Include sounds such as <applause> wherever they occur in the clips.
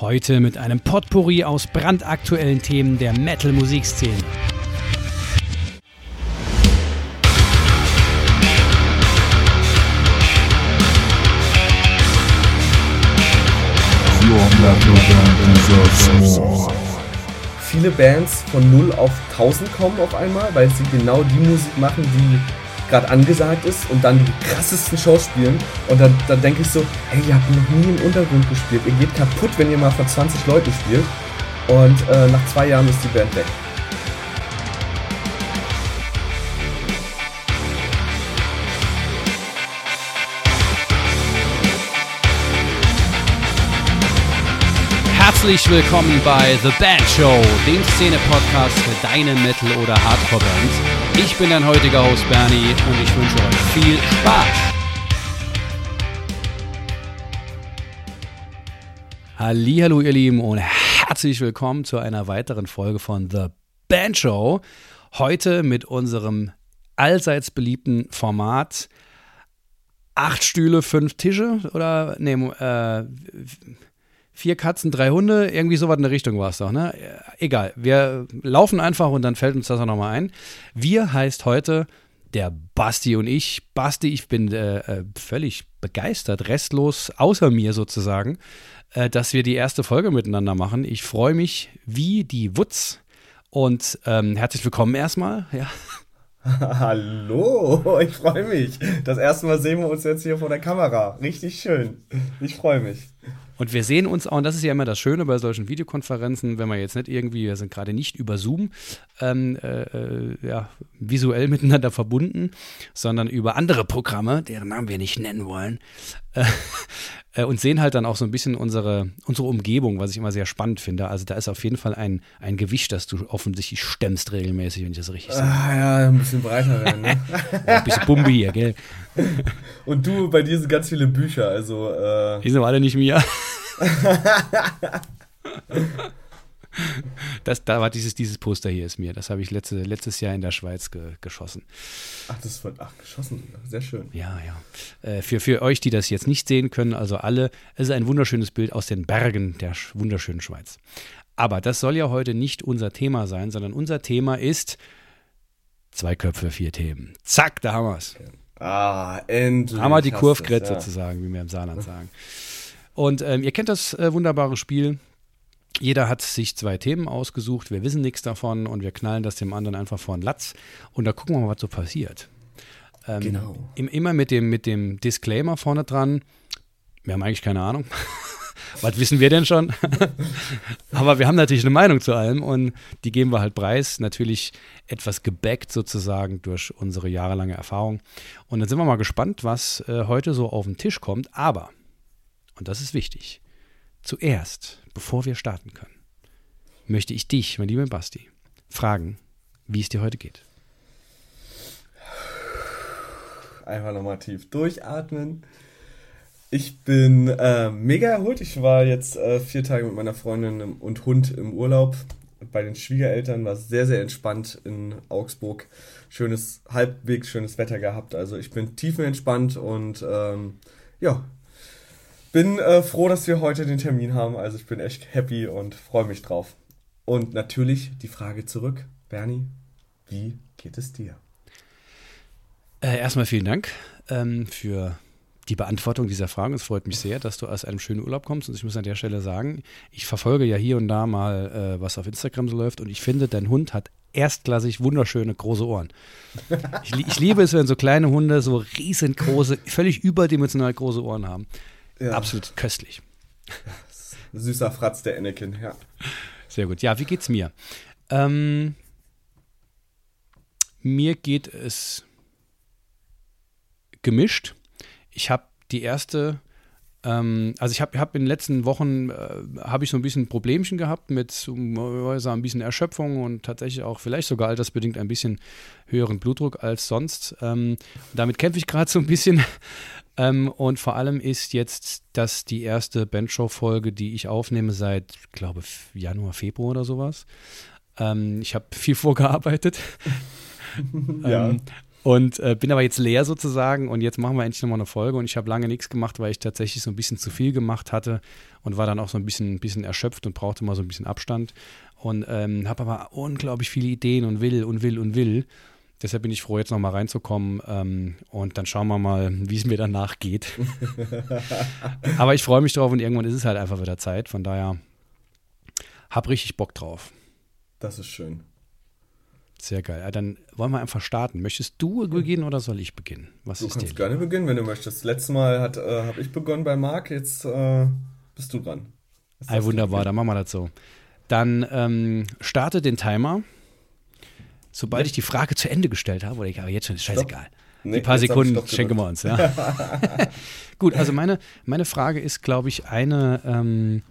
Heute mit einem Potpourri aus brandaktuellen Themen der Metal-Musikszene. Viele Bands von 0 auf 1000 kommen auf einmal, weil sie genau die Musik machen, die gerade angesagt ist und dann die krassesten Shows spielen. Und dann, dann denke ich so, hey, ihr habt noch nie im Untergrund gespielt. Ihr geht kaputt, wenn ihr mal vor 20 Leuten spielt. Und äh, nach zwei Jahren ist die Band weg. Herzlich willkommen bei The Band Show, dem Szene-Podcast für deine Metal- oder Hardcore-Bands. Ich bin dein heutiger Host Bernie und ich wünsche euch viel Spaß. Hallo ihr Lieben und herzlich willkommen zu einer weiteren Folge von The Band Show. Heute mit unserem allseits beliebten Format acht Stühle, fünf Tische oder nee, äh, vier Katzen, drei Hunde, irgendwie sowas in der Richtung war es doch, ne? Egal, wir laufen einfach und dann fällt uns das auch nochmal ein. Wir heißt heute der Basti und ich. Basti, ich bin äh, äh, völlig begeistert, restlos, außer mir sozusagen, äh, dass wir die erste Folge miteinander machen. Ich freue mich wie die Wutz und ähm, herzlich willkommen erstmal. Ja. <laughs> Hallo, ich freue mich. Das erste Mal sehen wir uns jetzt hier vor der Kamera. Richtig schön. Ich freue mich. Und wir sehen uns auch, und das ist ja immer das Schöne bei solchen Videokonferenzen, wenn wir jetzt nicht irgendwie, wir sind gerade nicht über Zoom ähm, äh, äh, ja, visuell miteinander verbunden, sondern über andere Programme, deren Namen wir nicht nennen wollen, <laughs> äh, äh, und sehen halt dann auch so ein bisschen unsere, unsere Umgebung, was ich immer sehr spannend finde. Also da ist auf jeden Fall ein, ein Gewicht, das du offensichtlich stemmst regelmäßig, wenn ich das richtig sage. Ah ja, ein bisschen breiter werden, ne? <laughs> ja, ein bisschen Bumbe hier, gell? Und du, bei dir sind ganz viele Bücher, also. Äh Die sind alle nicht mir. <laughs> Das, da war dieses, dieses Poster hier ist mir. Das habe ich letzte, letztes Jahr in der Schweiz ge, geschossen. Ach, das wird ach, geschossen. Sehr schön. Ja, ja. Äh, für, für euch, die das jetzt nicht sehen können, also alle, es ist ein wunderschönes Bild aus den Bergen der wunderschönen Schweiz. Aber das soll ja heute nicht unser Thema sein, sondern unser Thema ist zwei Köpfe, vier Themen. Zack, da haben wir es. Ah, endlich. Haben wir die Kurvgret ja. sozusagen, wie wir im Saarland sagen. Und ähm, ihr kennt das äh, wunderbare Spiel. Jeder hat sich zwei Themen ausgesucht, wir wissen nichts davon und wir knallen das dem anderen einfach vor den Latz und da gucken wir mal, was so passiert. Ähm, genau. Immer mit dem, mit dem Disclaimer vorne dran, wir haben eigentlich keine Ahnung. <laughs> was wissen wir denn schon? <laughs> Aber wir haben natürlich eine Meinung zu allem und die geben wir halt preis. Natürlich etwas gebackt sozusagen durch unsere jahrelange Erfahrung. Und dann sind wir mal gespannt, was äh, heute so auf den Tisch kommt. Aber, und das ist wichtig, zuerst bevor wir starten können, möchte ich dich, mein lieber Basti, fragen, wie es dir heute geht. Einfach nochmal tief durchatmen. Ich bin äh, mega erholt. Ich war jetzt äh, vier Tage mit meiner Freundin und Hund im Urlaub. Bei den Schwiegereltern war sehr, sehr entspannt in Augsburg. Schönes, halbwegs schönes Wetter gehabt. Also ich bin tiefenentspannt und ähm, ja, bin äh, froh, dass wir heute den Termin haben. Also ich bin echt happy und freue mich drauf. Und natürlich die Frage zurück, Bernie, wie geht es dir? Äh, erstmal vielen Dank ähm, für die Beantwortung dieser Fragen. Es freut mich sehr, dass du aus einem schönen Urlaub kommst. Und ich muss an der Stelle sagen, ich verfolge ja hier und da mal, äh, was auf Instagram so läuft. Und ich finde, dein Hund hat erstklassig wunderschöne große Ohren. Ich, ich liebe es, wenn so kleine Hunde so riesengroße, völlig überdimensional große Ohren haben. Ja. Absolut köstlich. <laughs> Süßer Fratz der Anakin, ja. Sehr gut. Ja, wie geht's mir? Ähm, mir geht es gemischt. Ich habe die erste, ähm, also ich habe hab in den letzten Wochen äh, habe ich so ein bisschen Problemchen gehabt mit so, ein bisschen Erschöpfung und tatsächlich auch vielleicht sogar altersbedingt ein bisschen höheren Blutdruck als sonst. Ähm, damit kämpfe ich gerade so ein bisschen. <laughs> Ähm, und vor allem ist jetzt das die erste Bandshow-Folge, die ich aufnehme seit, glaube Januar, Februar oder sowas. Ähm, ich habe <laughs> viel vorgearbeitet. ja. Und äh, bin aber jetzt leer sozusagen und jetzt machen wir endlich nochmal eine Folge und ich habe lange nichts gemacht, weil ich tatsächlich so ein bisschen zu viel gemacht hatte und war dann auch so ein bisschen, bisschen erschöpft und brauchte mal so ein bisschen Abstand und ähm, habe aber unglaublich viele Ideen und will und will und will. Deshalb bin ich froh, jetzt nochmal reinzukommen ähm, und dann schauen wir mal, wie es mir danach geht. <laughs> aber ich freue mich drauf und irgendwann ist es halt einfach wieder Zeit. Von daher hab richtig Bock drauf. Das ist schön. Sehr geil. Ja, dann wollen wir einfach starten. Möchtest du beginnen oder soll ich beginnen? Was du kannst gerne beginnen, wenn du möchtest. Letztes Mal äh, habe ich begonnen bei Marc, jetzt äh, bist du dran. Ey, wunderbar, dann machen wir das so. Dann ähm, starte den Timer. Sobald ja. ich die Frage zu Ende gestellt habe, oder ich aber jetzt schon, ist scheißegal. Nee, die paar Sekunden schenken wir uns, ja. <laughs> Gut, also meine, meine Frage ist, glaube ich, eine, ähm,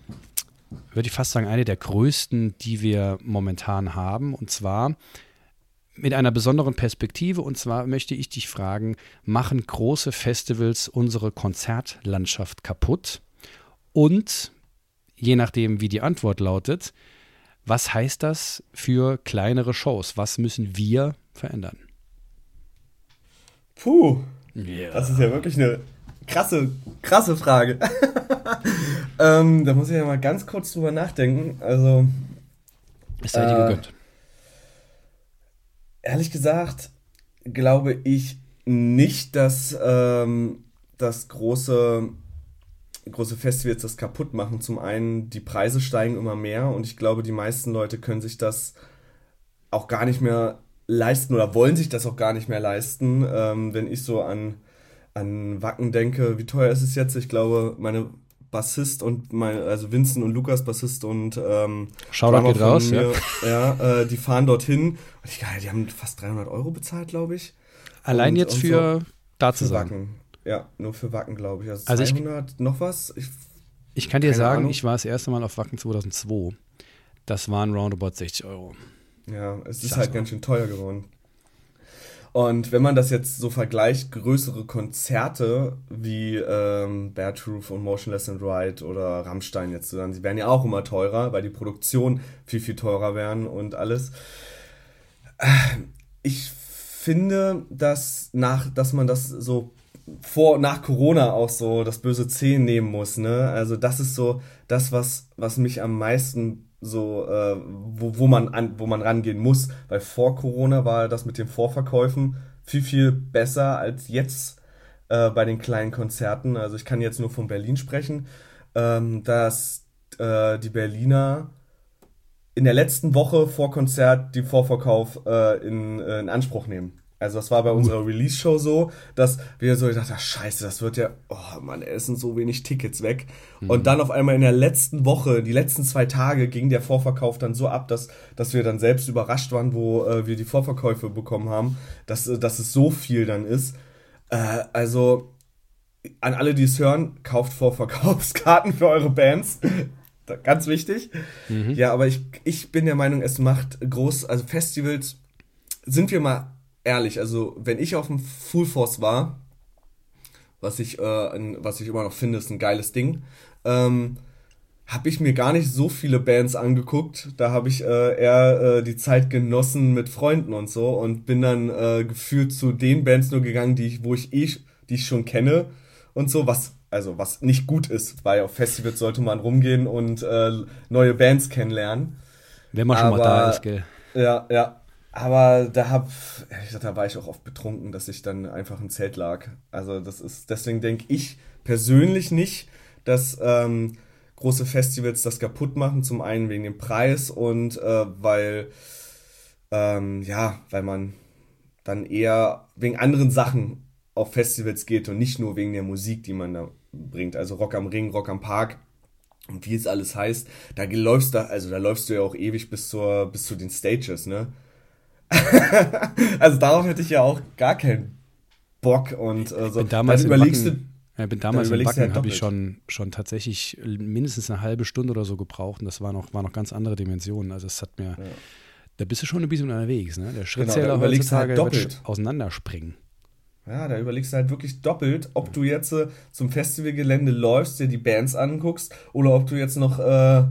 würde ich fast sagen, eine der größten, die wir momentan haben. Und zwar mit einer besonderen Perspektive. Und zwar möchte ich dich fragen, machen große Festivals unsere Konzertlandschaft kaputt? Und je nachdem, wie die Antwort lautet, was heißt das für kleinere Shows? Was müssen wir verändern? Puh, yeah. das ist ja wirklich eine krasse, krasse Frage. <laughs> ähm, da muss ich ja mal ganz kurz drüber nachdenken. Also. Es sei dir äh, gegönnt. Ehrlich gesagt, glaube ich nicht, dass ähm, das große große Festivals das kaputt machen. Zum einen, die Preise steigen immer mehr und ich glaube, die meisten Leute können sich das auch gar nicht mehr leisten oder wollen sich das auch gar nicht mehr leisten. Ähm, wenn ich so an, an Wacken denke, wie teuer ist es jetzt? Ich glaube, meine Bassist und mein, also Vincent und Lukas, Bassist und ähm, Shoutout geht raus, mir, ja. ja äh, die fahren dorthin und ich, die haben fast 300 Euro bezahlt, glaube ich. Allein und, jetzt und für so, da zu sagen. Wacken. Ja, nur für Wacken, glaube ich. Also, also 200, ich, noch was? Ich, ich kann dir sagen, Ahnung. ich war das erste Mal auf Wacken 2002. Das waren roundabout 60 Euro. Ja, es ist halt so. ganz schön teuer geworden. Und wenn man das jetzt so vergleicht, größere Konzerte wie ähm, Bear Truth und Motionless and Ride oder Rammstein jetzt, dann, sie werden ja auch immer teurer, weil die Produktion viel, viel teurer werden und alles. Ich finde, dass, nach, dass man das so vor nach Corona auch so das böse C nehmen muss, ne? Also das ist so das, was, was mich am meisten so, äh, wo, wo, man an, wo man rangehen muss. Weil vor Corona war das mit den Vorverkäufen viel, viel besser als jetzt äh, bei den kleinen Konzerten. Also ich kann jetzt nur von Berlin sprechen, ähm, dass äh, die Berliner in der letzten Woche vor Konzert die Vorverkauf äh, in, äh, in Anspruch nehmen. Also das war bei unserer Release-Show so, dass wir so gedacht haben, scheiße, das wird ja, oh Mann, es sind so wenig Tickets weg. Mhm. Und dann auf einmal in der letzten Woche, die letzten zwei Tage ging der Vorverkauf dann so ab, dass, dass wir dann selbst überrascht waren, wo äh, wir die Vorverkäufe bekommen haben, dass, äh, dass es so viel dann ist. Äh, also an alle, die es hören, kauft Vorverkaufskarten für eure Bands. Ganz wichtig. Mhm. Ja, aber ich, ich bin der Meinung, es macht groß, also Festivals, sind wir mal ehrlich, also wenn ich auf dem Full Force war, was ich, äh, ein, was ich immer noch finde, ist ein geiles Ding, ähm, habe ich mir gar nicht so viele Bands angeguckt. Da habe ich äh, eher äh, die Zeit genossen mit Freunden und so und bin dann äh, gefühlt zu den Bands nur gegangen, die ich, wo ich eh, die ich schon kenne und so, was also was nicht gut ist, weil auf Festivals sollte man rumgehen und äh, neue Bands kennenlernen. Wenn man schon Aber, mal da ist, gell? Ja, ja. Aber da hab, da war ich auch oft betrunken, dass ich dann einfach im Zelt lag. Also das ist, deswegen denke ich persönlich nicht, dass ähm, große Festivals das kaputt machen. Zum einen wegen dem Preis und äh, weil, ähm, ja, weil man dann eher wegen anderen Sachen auf Festivals geht und nicht nur wegen der Musik, die man da bringt. Also Rock am Ring, Rock am Park und wie es alles heißt, da läufst du, also da läufst du ja auch ewig bis zur, bis zu den Stages, ne? <laughs> also darauf hätte ich ja auch gar keinen Bock und äh, so. Damals dann überlegst Backen, du. Ja, bin damals im Backen halt habe ich schon, schon tatsächlich mindestens eine halbe Stunde oder so gebraucht und das war noch, war noch ganz andere Dimensionen. Also es hat mir, ja. da bist du schon ein bisschen unterwegs, ne? Der Schrittzähler genau, heutzutage halt wird auseinanderspringen. Ja, da überlegst du halt wirklich doppelt, ob du jetzt äh, zum Festivalgelände läufst, dir die Bands anguckst oder ob du jetzt noch äh,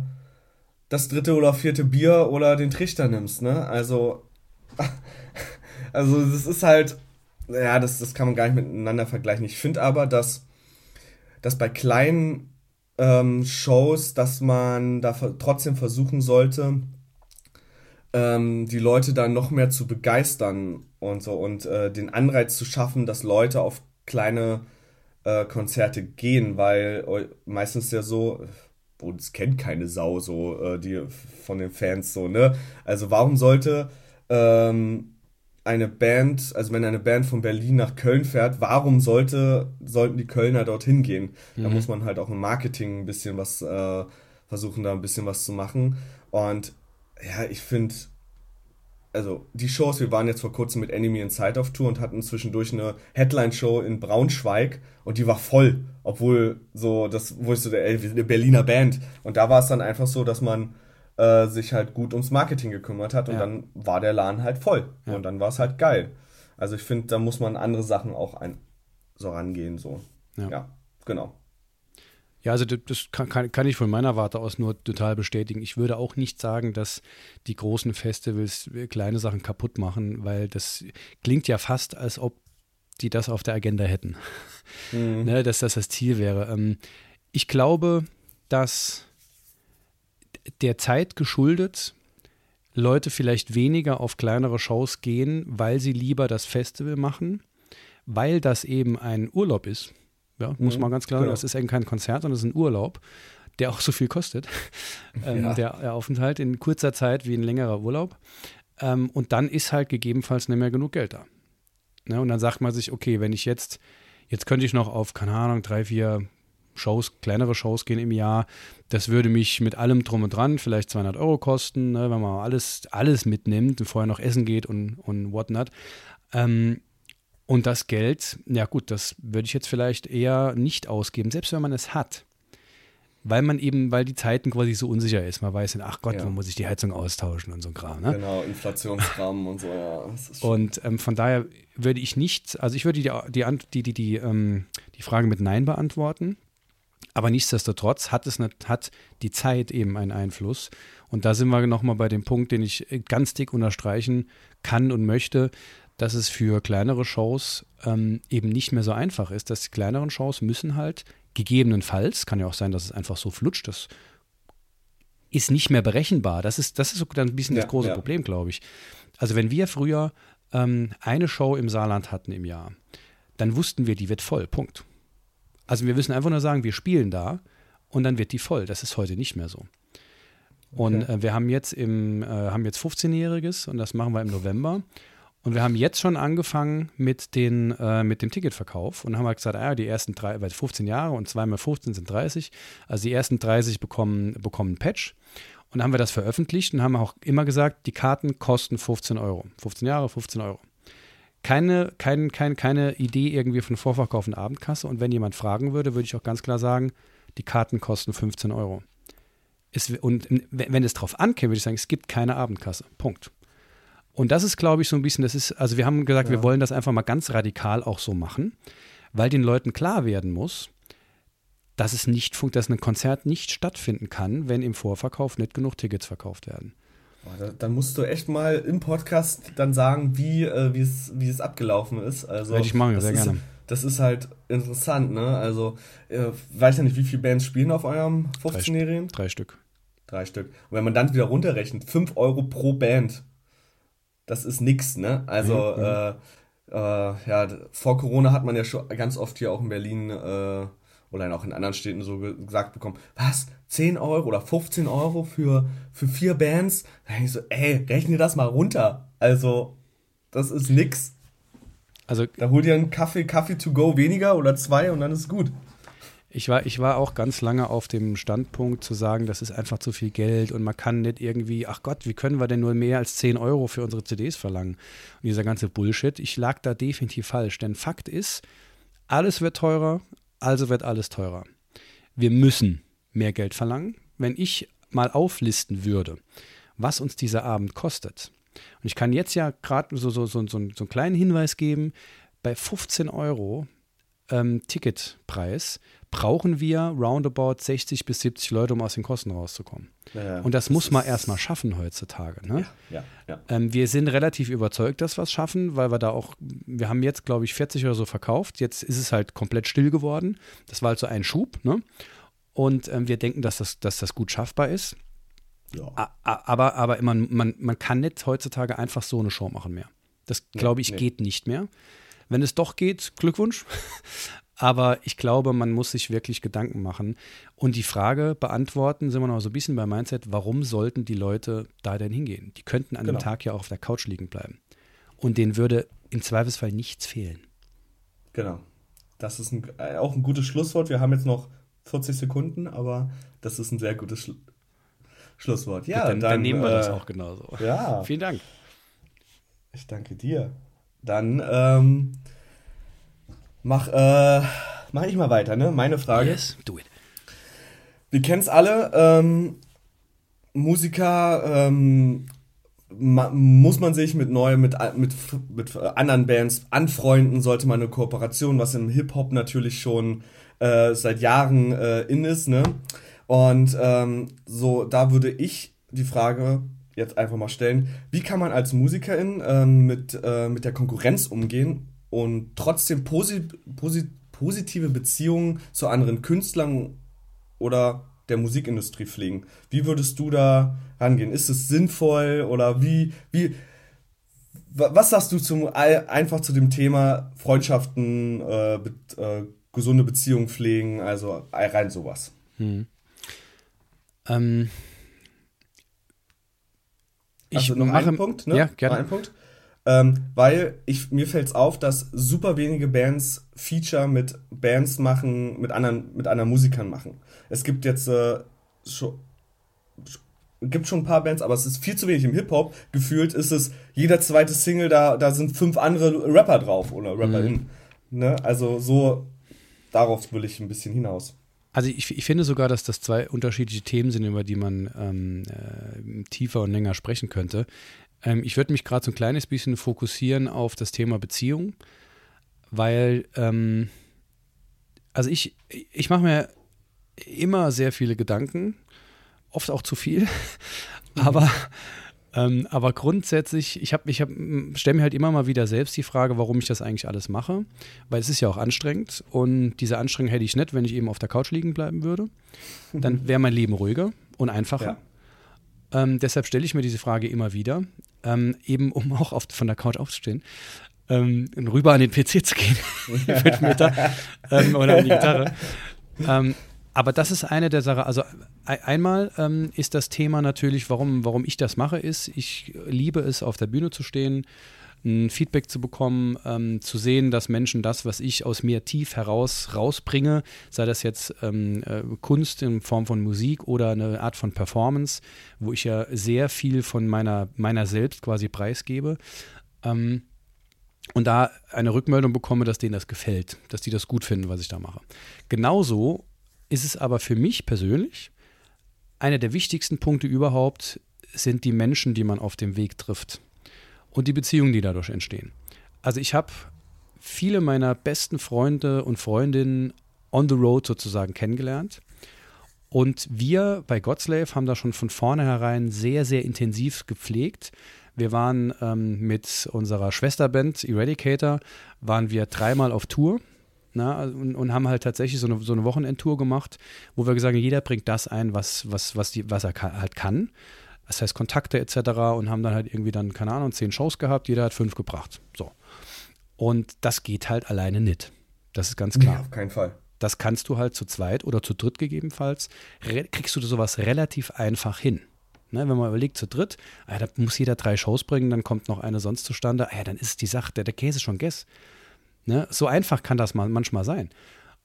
das dritte oder vierte Bier oder den Trichter nimmst, ne? Also <laughs> also das ist halt, ja, das, das kann man gar nicht miteinander vergleichen. Ich finde aber, dass, dass bei kleinen ähm, Shows, dass man da trotzdem versuchen sollte, ähm, die Leute dann noch mehr zu begeistern und so und äh, den Anreiz zu schaffen, dass Leute auf kleine äh, Konzerte gehen, weil meistens ja so, uns kennt keine Sau so, äh, die von den Fans so, ne? Also warum sollte ähm, eine Band, also wenn eine Band von Berlin nach Köln fährt, warum sollte, sollten die Kölner dorthin gehen? Mhm. Da muss man halt auch im Marketing ein bisschen was äh, versuchen, da ein bisschen was zu machen. Und ja, ich finde, also die Shows, wir waren jetzt vor kurzem mit Enemy Inside auf Tour und hatten zwischendurch eine Headline-Show in Braunschweig und die war voll, obwohl so, das, wo ich so, ey, wir sind eine Berliner Band. Und da war es dann einfach so, dass man äh, sich halt gut ums Marketing gekümmert hat und ja. dann war der Laden halt voll. Ja. Und dann war es halt geil. Also ich finde, da muss man andere Sachen auch ein, so rangehen, so. Ja, ja genau. Ja, also das kann, kann, ich von meiner Warte aus nur total bestätigen. Ich würde auch nicht sagen, dass die großen Festivals kleine Sachen kaputt machen, weil das klingt ja fast, als ob die das auf der Agenda hätten. Mhm. <laughs> ne, dass das das Ziel wäre. Ähm, ich glaube, dass der Zeit geschuldet Leute vielleicht weniger auf kleinere Shows gehen, weil sie lieber das Festival machen, weil das eben ein Urlaub ist ja, muss mhm, man ganz klar sagen. Genau. Das ist eben kein Konzert, sondern es ist ein Urlaub, der auch so viel kostet. <laughs> ähm, ja. der, der, Aufenthalt in kurzer Zeit wie ein längerer Urlaub. Ähm, und dann ist halt gegebenenfalls nicht mehr genug Geld da. Ne? Und dann sagt man sich, okay, wenn ich jetzt, jetzt könnte ich noch auf, keine Ahnung, drei, vier Shows, kleinere Shows gehen im Jahr. Das würde mich mit allem drum und dran vielleicht 200 Euro kosten, ne, wenn man alles, alles mitnimmt und vorher noch essen geht und, und whatnot. Ähm, und das Geld, ja gut, das würde ich jetzt vielleicht eher nicht ausgeben, selbst wenn man es hat. Weil man eben, weil die Zeiten quasi so unsicher ist. Man weiß, ach Gott, ja. wo muss ich die Heizung austauschen und so ein Kram. Ne? Genau, Inflationskram und so, ja. Und ähm, von daher würde ich nicht, also ich würde die, die, die, die, die, ähm, die Frage mit Nein beantworten. Aber nichtsdestotrotz hat es nicht, hat die Zeit eben einen Einfluss. Und da sind wir nochmal bei dem Punkt, den ich ganz dick unterstreichen kann und möchte dass es für kleinere Shows ähm, eben nicht mehr so einfach ist, dass die kleineren Shows müssen halt gegebenenfalls, kann ja auch sein, dass es einfach so flutscht, das ist nicht mehr berechenbar. Das ist, das ist so ein bisschen ja, das große ja. Problem, glaube ich. Also wenn wir früher ähm, eine Show im Saarland hatten im Jahr, dann wussten wir, die wird voll, Punkt. Also wir müssen einfach nur sagen, wir spielen da und dann wird die voll. Das ist heute nicht mehr so. Und okay. äh, wir haben jetzt im, äh, haben jetzt 15-Jähriges und das machen wir im November. Und wir haben jetzt schon angefangen mit, den, äh, mit dem Ticketverkauf und haben halt gesagt, ah, die ersten drei, weil 15 Jahre und zweimal 15 sind 30. Also die ersten 30 bekommen, bekommen ein Patch. Und dann haben wir das veröffentlicht und haben auch immer gesagt, die Karten kosten 15 Euro. 15 Jahre, 15 Euro. Keine, kein, kein, keine Idee irgendwie von Vorverkauf und Abendkasse. Und wenn jemand fragen würde, würde ich auch ganz klar sagen, die Karten kosten 15 Euro. Es, und wenn es drauf ankäme, würde ich sagen, es gibt keine Abendkasse. Punkt. Und das ist, glaube ich, so ein bisschen, das ist, also wir haben gesagt, ja. wir wollen das einfach mal ganz radikal auch so machen, weil den Leuten klar werden muss, dass es nicht dass ein Konzert nicht stattfinden kann, wenn im Vorverkauf nicht genug Tickets verkauft werden. Oh, dann musst du echt mal im Podcast dann sagen, wie, äh, wie, es, wie es abgelaufen ist. Also, Werde ich machen, sehr ist, gerne. Das ist halt interessant, ne? Also, äh, weiß ja nicht, wie viele Bands spielen auf eurem 15-Jährigen? Drei, drei Stück. Drei Stück. Und wenn man dann wieder runterrechnet, 5 Euro pro Band das ist nix, ne? Also, mhm. mhm. äh, äh, ja, vor Corona hat man ja schon ganz oft hier auch in Berlin äh, oder auch in anderen Städten so gesagt bekommen, was, 10 Euro oder 15 Euro für, für vier Bands? Da denke ich so, ey, rechne das mal runter. Also, das ist nix. Also, da hol dir einen Kaffee, Kaffee to go weniger oder zwei und dann ist es gut. Ich war, ich war auch ganz lange auf dem Standpunkt zu sagen, das ist einfach zu viel Geld und man kann nicht irgendwie, ach Gott, wie können wir denn nur mehr als 10 Euro für unsere CDs verlangen? Und dieser ganze Bullshit, ich lag da definitiv falsch. Denn Fakt ist, alles wird teurer, also wird alles teurer. Wir müssen mehr Geld verlangen. Wenn ich mal auflisten würde, was uns dieser Abend kostet, und ich kann jetzt ja gerade so, so, so, so, einen kleinen Hinweis geben, bei 15 Euro ähm, Ticketpreis brauchen wir roundabout 60 bis 70 Leute, um aus den Kosten rauszukommen. Ja, und das, das muss man erstmal schaffen heutzutage. Ne? Ja, ja, ähm, wir sind relativ überzeugt, dass wir es schaffen, weil wir da auch, wir haben jetzt, glaube ich, 40 oder so verkauft. Jetzt ist es halt komplett still geworden. Das war halt so ein Schub. Ne? Und ähm, wir denken, dass das, dass das gut schaffbar ist. Ja. Aber, aber man, man, man kann nicht heutzutage einfach so eine Show machen mehr. Das, glaube ich, nee. geht nicht mehr. Wenn es doch geht, Glückwunsch. <laughs> Aber ich glaube, man muss sich wirklich Gedanken machen und die Frage beantworten, sind wir noch so ein bisschen beim Mindset, warum sollten die Leute da denn hingehen? Die könnten an genau. dem Tag ja auch auf der Couch liegen bleiben. Und denen würde im Zweifelsfall nichts fehlen. Genau. Das ist ein, äh, auch ein gutes Schlusswort. Wir haben jetzt noch 40 Sekunden, aber das ist ein sehr gutes Schlu Schlusswort. Ja, dann, dann, dann, nehmen wir äh, das auch genauso. Ja. <laughs> Vielen Dank. Ich danke dir. Dann ähm, Mach, äh, mach ich mal weiter, ne? Meine Frage. Yes, do it. Wir kennen es alle. Ähm, Musiker ähm, muss man sich mit neuen, mit, mit, mit anderen Bands anfreunden, sollte man eine Kooperation, was im Hip-Hop natürlich schon äh, seit Jahren äh, in ist, ne? Und ähm, so, da würde ich die Frage jetzt einfach mal stellen, wie kann man als Musikerin ähm, mit, äh, mit der Konkurrenz umgehen und trotzdem posi posi positive Beziehungen zu anderen Künstlern oder der Musikindustrie pflegen. Wie würdest du da rangehen? Ist es sinnvoll oder wie, wie, was sagst du zum, einfach zu dem Thema Freundschaften, äh, be, äh, gesunde Beziehungen pflegen, also rein sowas? Hm. Ähm, ich also noch mache, einen Punkt, ne? Ja, gerne. Noch einen Punkt. Ähm, weil ich, mir fällt es auf, dass super wenige Bands Feature mit Bands machen, mit anderen, mit anderen Musikern machen. Es gibt jetzt äh, schon, gibt schon ein paar Bands, aber es ist viel zu wenig im Hip-Hop. Gefühlt ist es jeder zweite Single, da, da sind fünf andere Rapper drauf oder RapperInnen. Mhm. Ne? Also so, darauf will ich ein bisschen hinaus. Also ich, ich, finde sogar, dass das zwei unterschiedliche Themen sind, über die man ähm, äh, tiefer und länger sprechen könnte. Ähm, ich würde mich gerade so ein kleines bisschen fokussieren auf das Thema Beziehung, weil, ähm, also ich, ich mache mir immer sehr viele Gedanken, oft auch zu viel, <laughs> aber, ähm, aber grundsätzlich, ich, hab, ich hab, stelle mir halt immer mal wieder selbst die Frage, warum ich das eigentlich alles mache, weil es ist ja auch anstrengend und diese Anstrengung hätte ich nicht, wenn ich eben auf der Couch liegen bleiben würde. Dann <laughs> wäre mein Leben ruhiger und einfacher. Ja. Ähm, deshalb stelle ich mir diese Frage immer wieder, ähm, eben um auch oft von der Couch aufzustehen. Ähm, rüber an den PC zu gehen, <laughs> <laughs> fünf Meter, ähm, oder an die Gitarre. Aber das ist eine der Sachen. Also einmal ähm, ist das Thema natürlich, warum, warum ich das mache, ist, ich liebe es, auf der Bühne zu stehen ein Feedback zu bekommen, ähm, zu sehen, dass Menschen das, was ich aus mir tief heraus rausbringe, sei das jetzt ähm, äh, Kunst in Form von Musik oder eine Art von Performance, wo ich ja sehr viel von meiner, meiner selbst quasi preisgebe. Ähm, und da eine Rückmeldung bekomme, dass denen das gefällt, dass die das gut finden, was ich da mache. Genauso ist es aber für mich persönlich einer der wichtigsten Punkte überhaupt sind die Menschen, die man auf dem Weg trifft und die Beziehungen, die dadurch entstehen. Also ich habe viele meiner besten Freunde und Freundinnen on the road sozusagen kennengelernt. Und wir bei Godslave haben da schon von vornherein sehr, sehr intensiv gepflegt. Wir waren ähm, mit unserer Schwesterband Eradicator, waren wir dreimal auf Tour na, und, und, haben halt tatsächlich so eine, so eine Wochenendtour gemacht, wo wir gesagt haben, jeder bringt das ein, was, was, was, die, was er kann, halt kann das heißt Kontakte etc. und haben dann halt irgendwie dann, keine Ahnung, zehn Shows gehabt, jeder hat fünf gebracht. So. Und das geht halt alleine nicht. Das ist ganz klar. Nee, auf keinen Fall. Das kannst du halt zu zweit oder zu dritt gegebenenfalls, kriegst du sowas relativ einfach hin. Ne, wenn man überlegt, zu dritt, ah, da muss jeder drei Shows bringen, dann kommt noch eine sonst zustande, ah, ja, dann ist die Sache, der, der Käse schon guess. Ne, so einfach kann das mal, manchmal sein.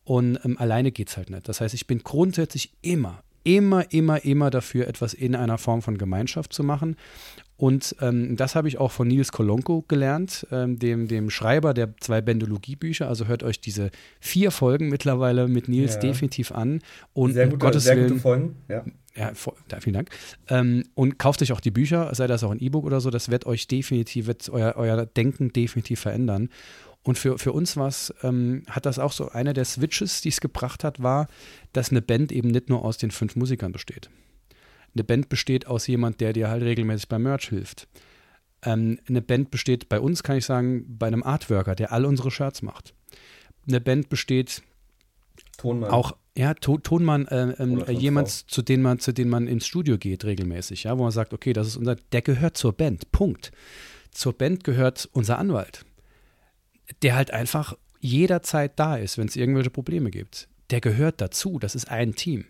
Und ähm, alleine geht es halt nicht. Das heißt, ich bin grundsätzlich immer, immer, immer, immer dafür, etwas in einer Form von Gemeinschaft zu machen. Und ähm, das habe ich auch von Nils Kolonko gelernt, ähm, dem, dem Schreiber der zwei Bendologie-Bücher. Also hört euch diese vier Folgen mittlerweile mit Nils ja. definitiv an. Und sehr gute, Gottes sehr Willen, gute Folgen, ja. Ja, vielen Dank. Ähm, und kauft euch auch die Bücher, sei das auch ein E-Book oder so, das wird euch definitiv, wird euer, euer Denken definitiv verändern. Und für, für uns war ähm, hat das auch so, einer der Switches, die es gebracht hat, war, dass eine Band eben nicht nur aus den fünf Musikern besteht. Eine Band besteht aus jemand, der dir halt regelmäßig beim Merch hilft. Ähm, eine Band besteht bei uns, kann ich sagen, bei einem Artworker, der all unsere Shirts macht. Eine Band besteht Tonmann. auch ja, to Tonmann, äh, äh, jemand, zu dem, man, zu dem man ins Studio geht regelmäßig, ja, wo man sagt, okay, das ist unser, der gehört zur Band, Punkt. Zur Band gehört unser Anwalt, der halt einfach jederzeit da ist, wenn es irgendwelche Probleme gibt. Der gehört dazu, das ist ein Team.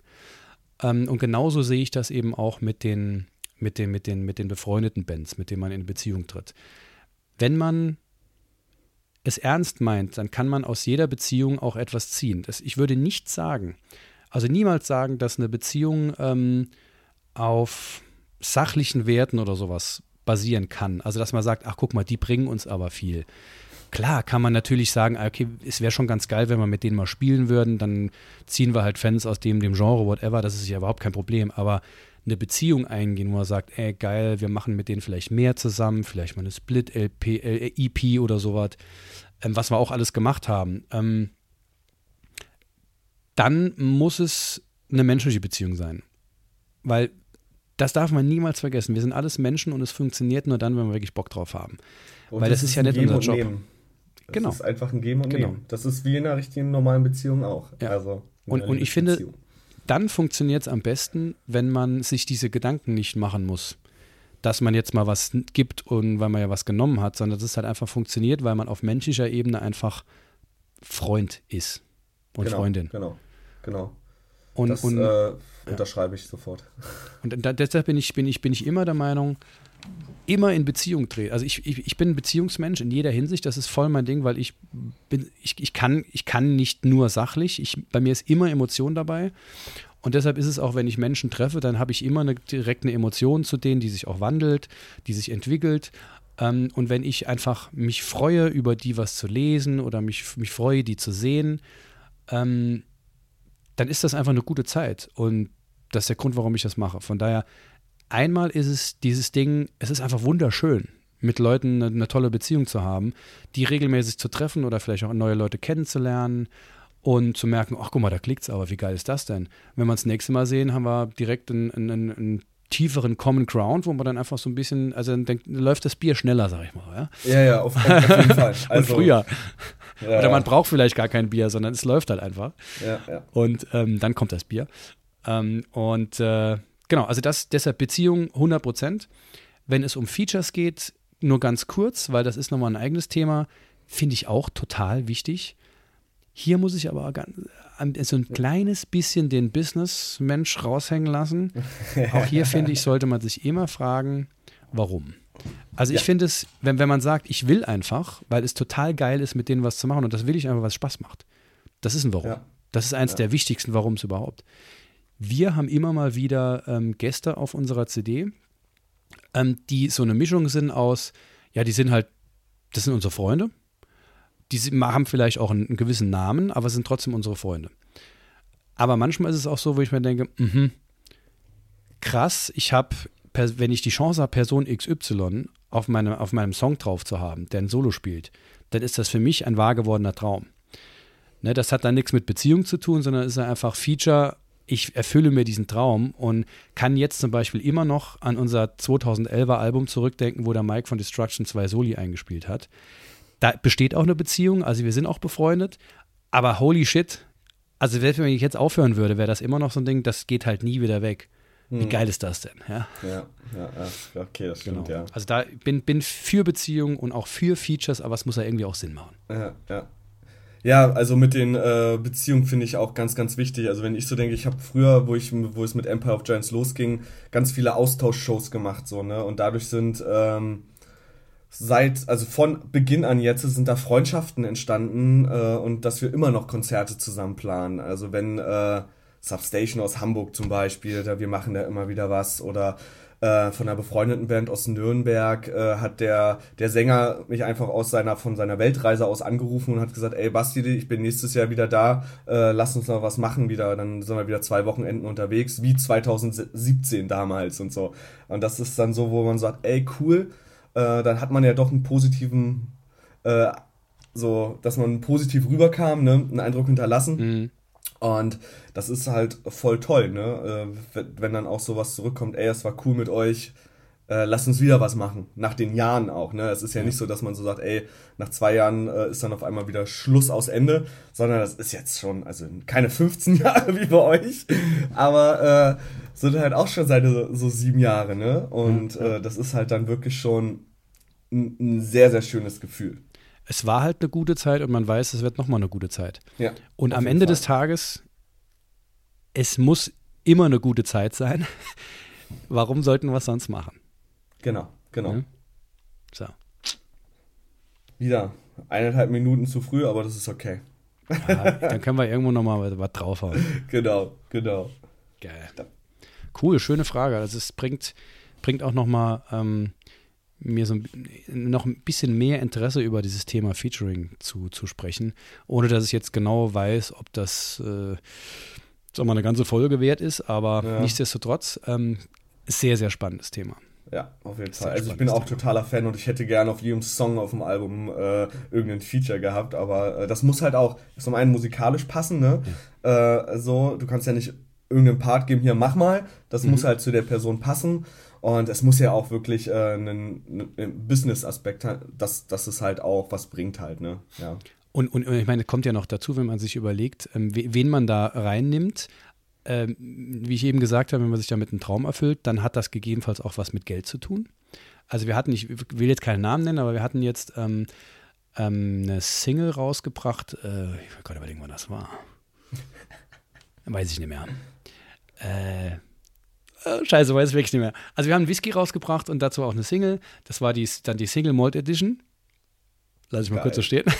Ähm, und genauso sehe ich das eben auch mit den, mit, den, mit, den, mit den befreundeten Bands, mit denen man in Beziehung tritt. Wenn man es ernst meint, dann kann man aus jeder Beziehung auch etwas ziehen. Das, ich würde nicht sagen, also niemals sagen, dass eine Beziehung ähm, auf sachlichen Werten oder sowas basieren kann. Also dass man sagt, ach guck mal, die bringen uns aber viel. Klar kann man natürlich sagen, okay, es wäre schon ganz geil, wenn wir mit denen mal spielen würden, dann ziehen wir halt Fans aus dem, dem Genre, whatever, das ist ja überhaupt kein Problem. Aber eine Beziehung eingehen, wo man sagt, ey, geil, wir machen mit denen vielleicht mehr zusammen, vielleicht mal eine Split-LP, äh, EP oder sowas, ähm, was wir auch alles gemacht haben, ähm, dann muss es eine menschliche Beziehung sein. Weil das darf man niemals vergessen. Wir sind alles Menschen und es funktioniert nur dann, wenn wir wirklich Bock drauf haben. Und Weil das, das ist ja nicht unser Job. Nehmen. Das genau. ist einfach ein Geben und genau. Nehmen. Das ist wie in einer richtigen normalen Beziehung auch. Ja. Also und, und ich finde, Beziehung dann funktioniert es am besten, wenn man sich diese Gedanken nicht machen muss, dass man jetzt mal was gibt und weil man ja was genommen hat, sondern dass es halt einfach funktioniert, weil man auf menschlicher Ebene einfach Freund ist und genau, Freundin. Genau, genau. Und, das und, äh, unterschreibe ja. ich sofort. Und da, deshalb bin ich, bin, ich, bin ich immer der Meinung, immer in Beziehung drehe. Also ich, ich, ich bin ein Beziehungsmensch in jeder Hinsicht, das ist voll mein Ding, weil ich bin, ich, ich, kann, ich kann nicht nur sachlich, ich, bei mir ist immer Emotion dabei. Und deshalb ist es auch, wenn ich Menschen treffe, dann habe ich immer eine direkt eine Emotion zu denen, die sich auch wandelt, die sich entwickelt. Ähm, und wenn ich einfach mich freue, über die was zu lesen oder mich, mich freue, die zu sehen, ähm, dann ist das einfach eine gute Zeit. Und das ist der Grund, warum ich das mache. Von daher Einmal ist es dieses Ding, es ist einfach wunderschön, mit Leuten eine, eine tolle Beziehung zu haben, die regelmäßig zu treffen oder vielleicht auch neue Leute kennenzulernen und zu merken, ach guck mal, da klickt's aber, wie geil ist das denn? Wenn wir uns das nächste Mal sehen, haben wir direkt einen, einen, einen tieferen Common Ground, wo man dann einfach so ein bisschen, also dann denkt, läuft das Bier schneller, sag ich mal. Ja, ja, ja auf, auf jeden Fall. <laughs> Also, und früher. Ja, Oder man braucht vielleicht gar kein Bier, sondern es läuft halt einfach. Ja, ja. Und ähm, dann kommt das Bier. Ähm, und äh, Genau, also das, deshalb Beziehung 100 Prozent. Wenn es um Features geht, nur ganz kurz, weil das ist nochmal ein eigenes Thema, finde ich auch total wichtig. Hier muss ich aber ganz, so ein kleines bisschen den Business-Mensch raushängen lassen. <laughs> Auch hier finde ich, sollte man sich immer fragen, warum. Also ich ja. finde es, wenn, wenn man sagt, ich will einfach, weil es total geil ist, mit denen was zu machen und das will ich einfach, was Spaß macht. Das ist ein Warum. Ja. Das ist eins ja. der wichtigsten Warums überhaupt. Wir haben immer mal wieder ähm, Gäste auf unserer CD, ähm, die so eine Mischung sind aus, ja, die sind halt, das sind unsere Freunde. Die haben vielleicht auch einen, einen gewissen Namen, aber sind trotzdem unsere Freunde. Aber manchmal ist es auch so, wo ich mir denke, mh, krass, ich habe, wenn ich die Chance habe, Person XY auf, meine, auf meinem Song drauf zu haben, der ein Solo spielt, dann ist das für mich ein wahr gewordener Traum. Ne, das hat dann nichts mit Beziehung zu tun, sondern ist einfach Feature ich erfülle mir diesen Traum und kann jetzt zum Beispiel immer noch an unser 2011er Album zurückdenken, wo der Mike von Destruction zwei Soli eingespielt hat. Da besteht auch eine Beziehung, also wir sind auch befreundet, aber holy shit, also selbst wenn ich jetzt aufhören würde, wäre das immer noch so ein Ding, das geht halt nie wieder weg. Wie hm. geil ist das denn? Ja, ja, ja, ja. okay, das stimmt, genau. ja. Also da bin, bin für Beziehungen und auch für Features, aber es muss ja irgendwie auch Sinn machen. Ja, ja. Ja, also mit den äh, Beziehungen finde ich auch ganz, ganz wichtig. Also wenn ich so denke, ich habe früher, wo ich, wo es mit Empire of Giants losging, ganz viele Austauschshows gemacht, so, ne? Und dadurch sind ähm, seit, also von Beginn an jetzt sind da Freundschaften entstanden äh, und dass wir immer noch Konzerte zusammen planen. Also wenn äh, Substation aus Hamburg zum Beispiel, da wir machen da immer wieder was oder äh, von einer befreundeten Band aus Nürnberg äh, hat der, der Sänger mich einfach aus seiner, von seiner Weltreise aus angerufen und hat gesagt, ey Basti, ich bin nächstes Jahr wieder da, äh, lass uns noch was machen wieder, dann sind wir wieder zwei Wochenenden unterwegs, wie 2017 damals und so. Und das ist dann so, wo man sagt, ey cool, äh, dann hat man ja doch einen positiven äh, so, dass man positiv rüberkam, ne, einen Eindruck hinterlassen. Mhm. Und das ist halt voll toll, ne? Äh, wenn dann auch sowas zurückkommt, ey, es war cool mit euch, äh, lasst uns wieder was machen. Nach den Jahren auch, ne? Es ist ja, ja, nicht so, dass man so sagt, ey, nach zwei Jahren äh, ist dann auf einmal wieder Schluss aus Ende, sondern das ist jetzt schon, also keine 15 <laughs> Jahre wie bei euch, aber äh, sind halt auch schon seit so sieben Jahre, ne? Und ja. äh, das ist halt dann wirklich schon ein, ein sehr, sehr schönes Gefühl es war halt eine gute Zeit und man weiß, es wird nochmal eine gute Zeit. Ja, und am Ende Fall. des Tages, es muss immer eine gute Zeit sein. <laughs> Warum sollten wir es sonst machen? Genau, genau. Ja? So. Wieder eineinhalb Minuten zu früh, aber das ist okay. Ja, dann können wir irgendwo nochmal was draufhauen. <laughs> Genau, genau. Geil. Cool, schöne Frage. Also es bringt, bringt auch nochmal ähm, mir so noch ein bisschen mehr Interesse über dieses Thema Featuring zu, zu sprechen, ohne dass ich jetzt genau weiß, ob das äh, sag mal, eine ganze Folge wert ist, aber ja. nichtsdestotrotz ähm, sehr, sehr spannendes Thema. Ja, auf jeden Fall. Also ich bin auch totaler Fan und ich hätte gerne auf jedem Song auf dem Album äh, irgendein Feature gehabt, aber äh, das muss halt auch zum einen musikalisch passen, ne? Ja. Äh, so, du kannst ja nicht irgendeinen Part geben, hier mach mal, das mhm. muss halt zu der Person passen und es muss ja auch wirklich äh, einen, einen Business-Aspekt haben, dass, dass es halt auch was bringt halt, ne? Ja. Und, und ich meine, kommt ja noch dazu, wenn man sich überlegt, ähm, wen man da reinnimmt. Ähm, wie ich eben gesagt habe, wenn man sich damit einen Traum erfüllt, dann hat das gegebenenfalls auch was mit Geld zu tun. Also wir hatten, ich will jetzt keinen Namen nennen, aber wir hatten jetzt ähm, ähm, eine Single rausgebracht. Äh, ich will gerade überlegen, wann das war. <laughs> Weiß ich nicht mehr. Äh, scheiße, weiß ich wirklich nicht mehr. Also wir haben einen Whisky rausgebracht und dazu auch eine Single. Das war die, dann die Single Malt Edition. Lass ich mal Geil. kurz so stehen. <laughs>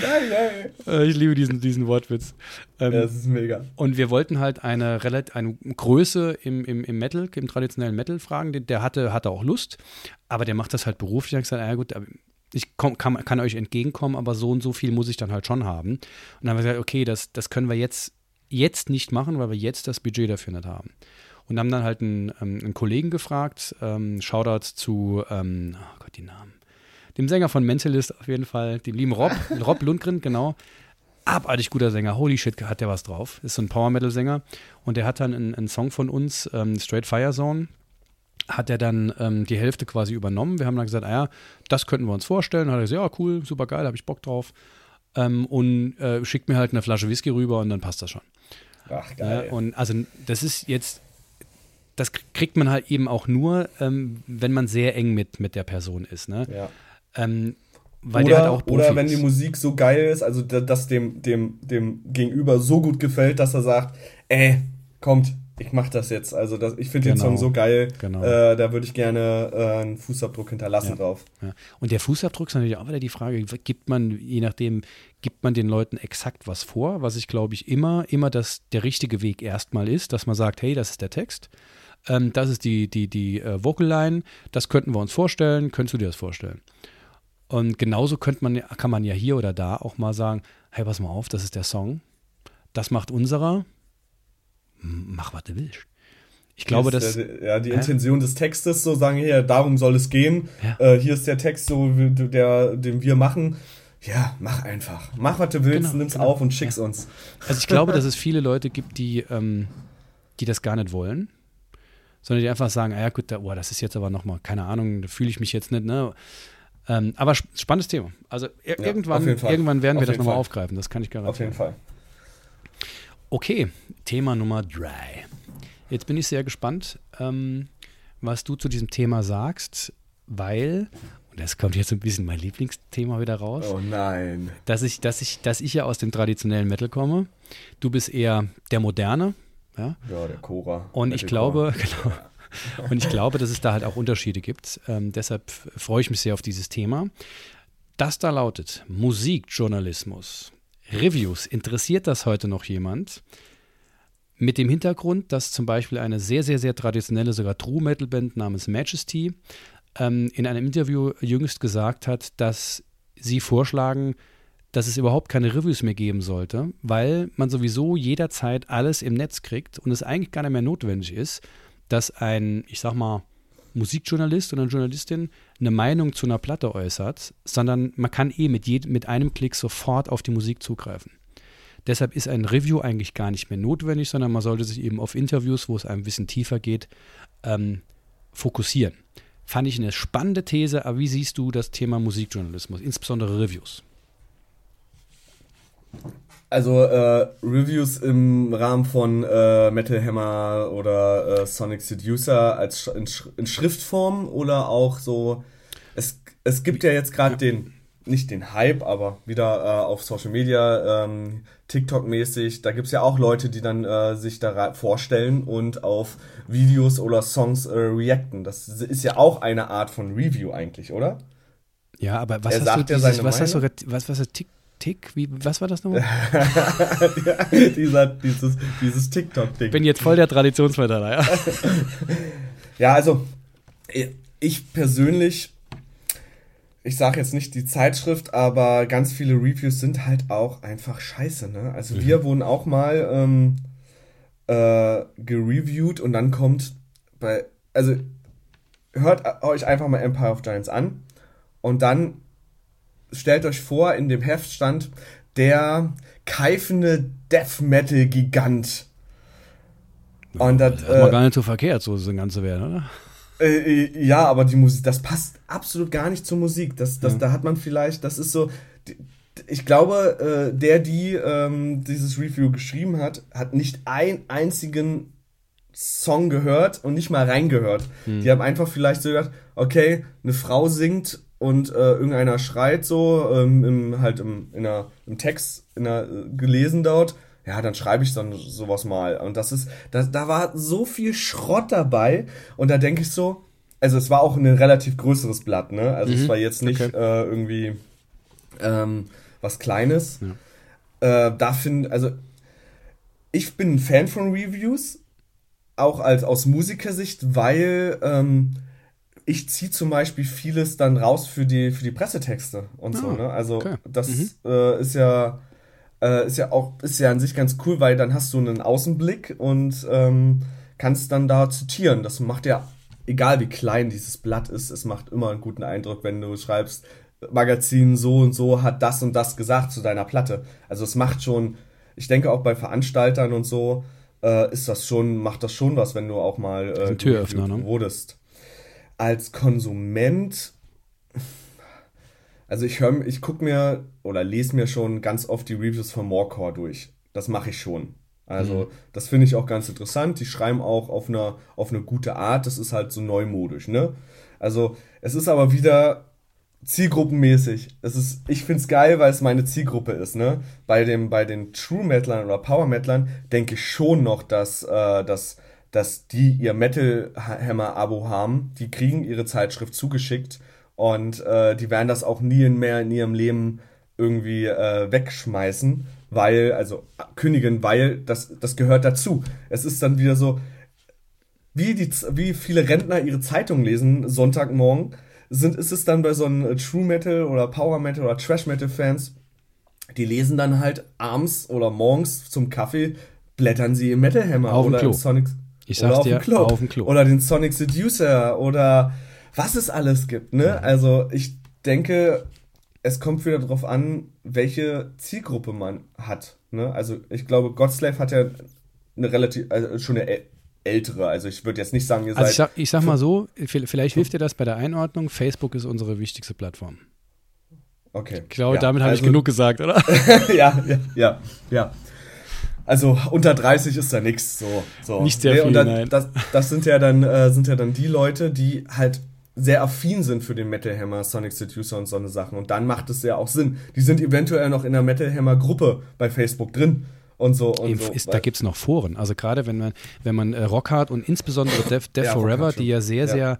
Geil, ey. Äh, ich liebe diesen, diesen Wortwitz. Ähm, ja, das ist mega. Und wir wollten halt eine, eine Größe im, im, im Metal, im traditionellen Metal fragen. Der, der hatte, hatte auch Lust, aber der macht das halt beruflich. Ich habe gesagt, ja gut, ich komm, kann, kann euch entgegenkommen, aber so und so viel muss ich dann halt schon haben. Und dann haben wir gesagt, okay, das, das können wir jetzt jetzt nicht machen, weil wir jetzt das Budget dafür nicht haben. Und haben dann halt einen, ähm, einen Kollegen gefragt, ähm, Shoutout zu, ähm, oh Gott, die Namen, dem Sänger von Mentalist auf jeden Fall, dem lieben Rob, <laughs> Rob Lundgren, genau. Abartig guter Sänger, holy shit, hat der was drauf. Ist so ein Power-Metal-Sänger. Und der hat dann einen, einen Song von uns, ähm, Straight Fire Zone, hat er dann ähm, die Hälfte quasi übernommen. Wir haben dann gesagt, ah ja, das könnten wir uns vorstellen. Hat er gesagt, ja, cool, super geil, habe ich Bock drauf. Ähm, und äh, schickt mir halt eine Flasche Whisky rüber und dann passt das schon. Ach, geil. Ja, und also das ist jetzt, das kriegt man halt eben auch nur, ähm, wenn man sehr eng mit, mit der Person ist. Ne? Ja. Ähm, weil oder, der halt auch Oder wenn die Musik so geil ist, also dass dem, dem, dem Gegenüber so gut gefällt, dass er sagt, ey, kommt, ich mach das jetzt. Also das, ich finde genau. den Song so geil. Genau. Äh, da würde ich gerne äh, einen Fußabdruck hinterlassen ja. drauf. Ja. Und der Fußabdruck ist natürlich auch wieder die Frage, gibt man, je nachdem, gibt man den Leuten exakt was vor, was ich glaube ich immer, immer das, der richtige Weg erstmal ist, dass man sagt, hey, das ist der Text. Ähm, das ist die, die, die äh, Vocal Line, das könnten wir uns vorstellen, könntest du dir das vorstellen? Und genauso könnte man, kann man ja hier oder da auch mal sagen, hey, pass mal auf, das ist der Song, das macht unserer, mach, was du willst. Ich glaube, dass. Ja, die äh? Intention des Textes, so sagen hier, darum soll es gehen. Ja. Äh, hier ist der Text, so, der, den wir machen. Ja, mach einfach. Mach, was du willst, genau, nimm's genau. auf und schick's ja. uns. Also ich glaube, dass es viele Leute gibt, die, ähm, die das gar nicht wollen, sondern die einfach sagen, ah ja gut, da, oh, das ist jetzt aber nochmal, keine Ahnung, da fühle ich mich jetzt nicht, ne? Ähm, aber spannendes Thema. Also ja, irgendwann, irgendwann werden wir das nochmal aufgreifen, das kann ich garantieren. Auf jeden Fall. Okay, Thema Nummer drei. Jetzt bin ich sehr gespannt, ähm, was du zu diesem Thema sagst, weil, und das kommt jetzt ein bisschen mein Lieblingsthema wieder raus. Oh nein. Dass ich, dass ich, dass ich ja aus dem traditionellen Metal komme. Du bist eher der Moderne. Ja, ja der Cora. Und ich glaube, <laughs> genau. Und ich glaube, dass es da halt auch Unterschiede gibt. Ähm, deshalb freue ich mich sehr auf dieses Thema. Das da lautet Musikjournalismus. Reviews. Interessiert das heute noch jemand? Mit dem Hintergrund, dass zum Beispiel eine sehr, sehr, sehr traditionelle, sogar True Metal Band namens Majesty ähm, in einem Interview jüngst gesagt hat, dass sie vorschlagen, dass es überhaupt keine Reviews mehr geben sollte, weil man sowieso jederzeit alles im Netz kriegt und es eigentlich gar nicht mehr notwendig ist, dass ein, ich sag mal, Musikjournalist oder eine Journalistin eine Meinung zu einer Platte äußert, sondern man kann eh mit, jedem, mit einem Klick sofort auf die Musik zugreifen. Deshalb ist ein Review eigentlich gar nicht mehr notwendig, sondern man sollte sich eben auf Interviews, wo es ein bisschen tiefer geht, ähm, fokussieren. Fand ich eine spannende These, aber wie siehst du das Thema Musikjournalismus, insbesondere Reviews? Also äh, Reviews im Rahmen von äh, Metal Hammer oder äh, Sonic Seducer als in, Sch in, Schriftform oder auch so. Es, es gibt ja jetzt gerade den, nicht den Hype, aber wieder äh, auf Social Media, ähm, TikTok-mäßig, da gibt es ja auch Leute, die dann äh, sich da vorstellen und auf Videos oder Songs äh, reacten. Das ist ja auch eine Art von Review eigentlich, oder? Ja, aber was er hast du dieses, was hast du was was TikTok Tick? Wie, was war das nochmal? <laughs> ja, dieser, dieses, dieses TikTok-Ding. Ich bin jetzt voll der Traditionsverteiler, ja. <laughs> ja, also ich persönlich, ich sage jetzt nicht die Zeitschrift, aber ganz viele Reviews sind halt auch einfach scheiße. Ne? Also mhm. wir wurden auch mal ähm, äh, gereviewt und dann kommt bei, also hört euch einfach mal Empire of Giants an und dann stellt euch vor, in dem Heft stand der keifende Death Metal Gigant. Und das, das äh, gar nicht so verkehrt, so das Ganze werden, oder? Äh, äh, ja, aber die Musik, das passt absolut gar nicht zur Musik. Das, das, ja. Da hat man vielleicht, das ist so, ich glaube, äh, der, die ähm, dieses Review geschrieben hat, hat nicht einen einzigen Song gehört und nicht mal reingehört. Hm. Die haben einfach vielleicht so gedacht, okay, eine Frau singt und äh, irgendeiner schreit so, ähm, im, halt im, in einer, im Text, in einer, äh, gelesen dort, ja, dann schreibe ich dann sowas mal. Und das ist, das, da war so viel Schrott dabei und da denke ich so, also es war auch ein relativ größeres Blatt, ne? Also mhm. es war jetzt nicht okay. äh, irgendwie ähm, was Kleines. Ja. Äh, da finde, also ich bin ein Fan von Reviews, auch als aus Musikersicht, weil ähm, ich ziehe zum Beispiel vieles dann raus für die, für die Pressetexte und oh, so. Ah, ne? Also okay. das mhm. äh, ist ja äh, ist ja auch ist ja an sich ganz cool, weil dann hast du einen Außenblick und ähm, kannst dann da zitieren. Das macht ja, egal wie klein dieses Blatt ist, es macht immer einen guten Eindruck, wenn du schreibst, Magazin so und so hat das und das gesagt zu deiner Platte. Also es macht schon, ich denke auch bei Veranstaltern und so, äh, ist das schon, macht das schon was, wenn du auch mal äh, Türöffner, ne? wurdest als Konsument, also ich höre, ich gucke mir oder lese mir schon ganz oft die Reviews von Morecore durch. Das mache ich schon. Also, mhm. das finde ich auch ganz interessant. Die schreiben auch auf eine, auf eine gute Art. Das ist halt so neumodisch, ne? Also, es ist aber wieder zielgruppenmäßig. Es ist, ich finde es geil, weil es meine Zielgruppe ist, ne? Bei, dem, bei den True Metalern oder Power Metalern denke ich schon noch, dass, äh, dass dass die ihr Metal Hammer Abo haben. Die kriegen ihre Zeitschrift zugeschickt und äh, die werden das auch nie mehr in ihrem Leben irgendwie äh, wegschmeißen, weil, also kündigen, weil das, das gehört dazu. Es ist dann wieder so, wie, die, wie viele Rentner ihre Zeitung lesen Sonntagmorgen, sind, ist es dann bei so einem True Metal oder Power Metal oder Trash Metal Fans, die lesen dann halt abends oder morgens zum Kaffee, blättern sie im Metal Hammer Auf oder im Sonic ich sag's dir, Klo. auf dem Klo. Oder den Sonic Seducer oder was es alles gibt, ne? Also ich denke, es kommt wieder darauf an, welche Zielgruppe man hat. Ne? Also ich glaube, Godslave hat ja eine relativ, also schon eine ältere. Also ich würde jetzt nicht sagen, ihr also seid. Ich sag, ich sag mal so, vielleicht hilft dir das bei der Einordnung. Facebook ist unsere wichtigste Plattform. Okay. Ich glaube, ja, damit habe also, ich genug gesagt, oder? <laughs> ja, ja, ja, ja. Also unter 30 ist da nichts. So, so. Nicht sehr viel, und dann, nein. Das, das sind ja dann äh, sind ja dann die Leute, die halt sehr affin sind für den Metal Hammer, Sonic Seducer und so eine Sachen. Und dann macht es ja auch Sinn. Die sind eventuell noch in der Metal Hammer Gruppe bei Facebook drin und so. Und so. Ist, da gibt es noch Foren. Also gerade wenn man, wenn man äh, Rockhard und insbesondere Death, <laughs> Death ja, Forever, die ja sehr, ja. sehr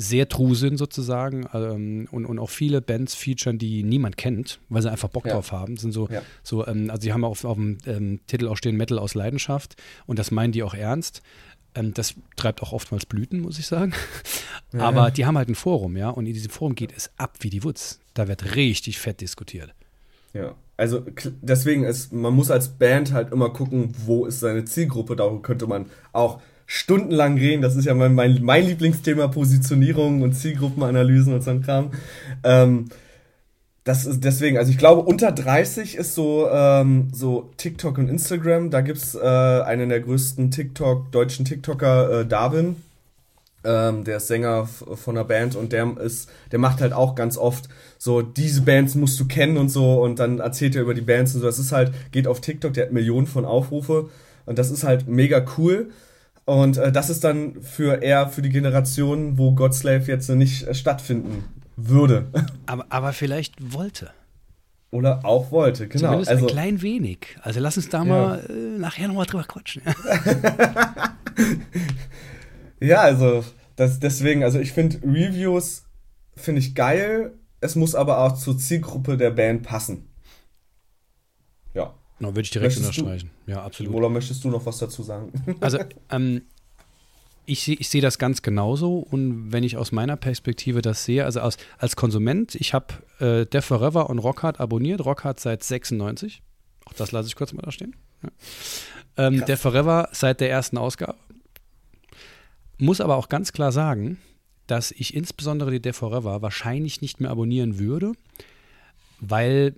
sehr true sind sozusagen ähm, und, und auch viele Bands featuren, die niemand kennt, weil sie einfach Bock ja. drauf haben. Sind so, ja. so ähm, also sie haben auf, auf dem ähm, Titel auch stehen Metal aus Leidenschaft und das meinen die auch ernst. Ähm, das treibt auch oftmals Blüten, muss ich sagen. Ja. Aber die haben halt ein Forum, ja, und in diesem Forum geht es ab wie die Wutz. Da wird richtig fett diskutiert. Ja, also deswegen ist, man muss als Band halt immer gucken, wo ist seine Zielgruppe. Darum könnte man auch stundenlang reden. Das ist ja mein, mein, mein Lieblingsthema, Positionierung und Zielgruppenanalysen und so ein Kram. Ähm, das ist deswegen, also ich glaube, unter 30 ist so, ähm, so TikTok und Instagram. Da gibt's äh, einen der größten TikTok, deutschen TikToker, äh, Darwin. Ähm, der ist Sänger von einer Band und der ist, der macht halt auch ganz oft so, diese Bands musst du kennen und so und dann erzählt er über die Bands und so. Das ist halt, geht auf TikTok, der hat Millionen von Aufrufe und das ist halt mega cool. Und äh, das ist dann für eher für die Generation, wo Godslave jetzt nicht äh, stattfinden würde. <laughs> Aber, aber vielleicht wollte. Oder auch wollte, genau. Zumindest also, ein klein wenig. Also lass uns da ja. mal äh, nachher nochmal drüber quatschen. <laughs> ja, also das, deswegen, also ich finde Reviews finde ich geil. Es muss aber auch zur Zielgruppe der Band passen. No, würde ich direkt möchtest unterstreichen. Du, ja, absolut. Oder möchtest du noch was dazu sagen? <laughs> Also, ähm, ich, ich sehe das ganz genauso und wenn ich aus meiner Perspektive das sehe, also als, als Konsument, ich habe äh, Def Forever und Rockhard abonniert, Rockhard seit 96, auch das lasse ich kurz mal da stehen. Ja. Ähm, Def Forever seit der ersten Ausgabe. Muss aber auch ganz klar sagen, dass ich insbesondere die Def Forever wahrscheinlich nicht mehr abonnieren würde, weil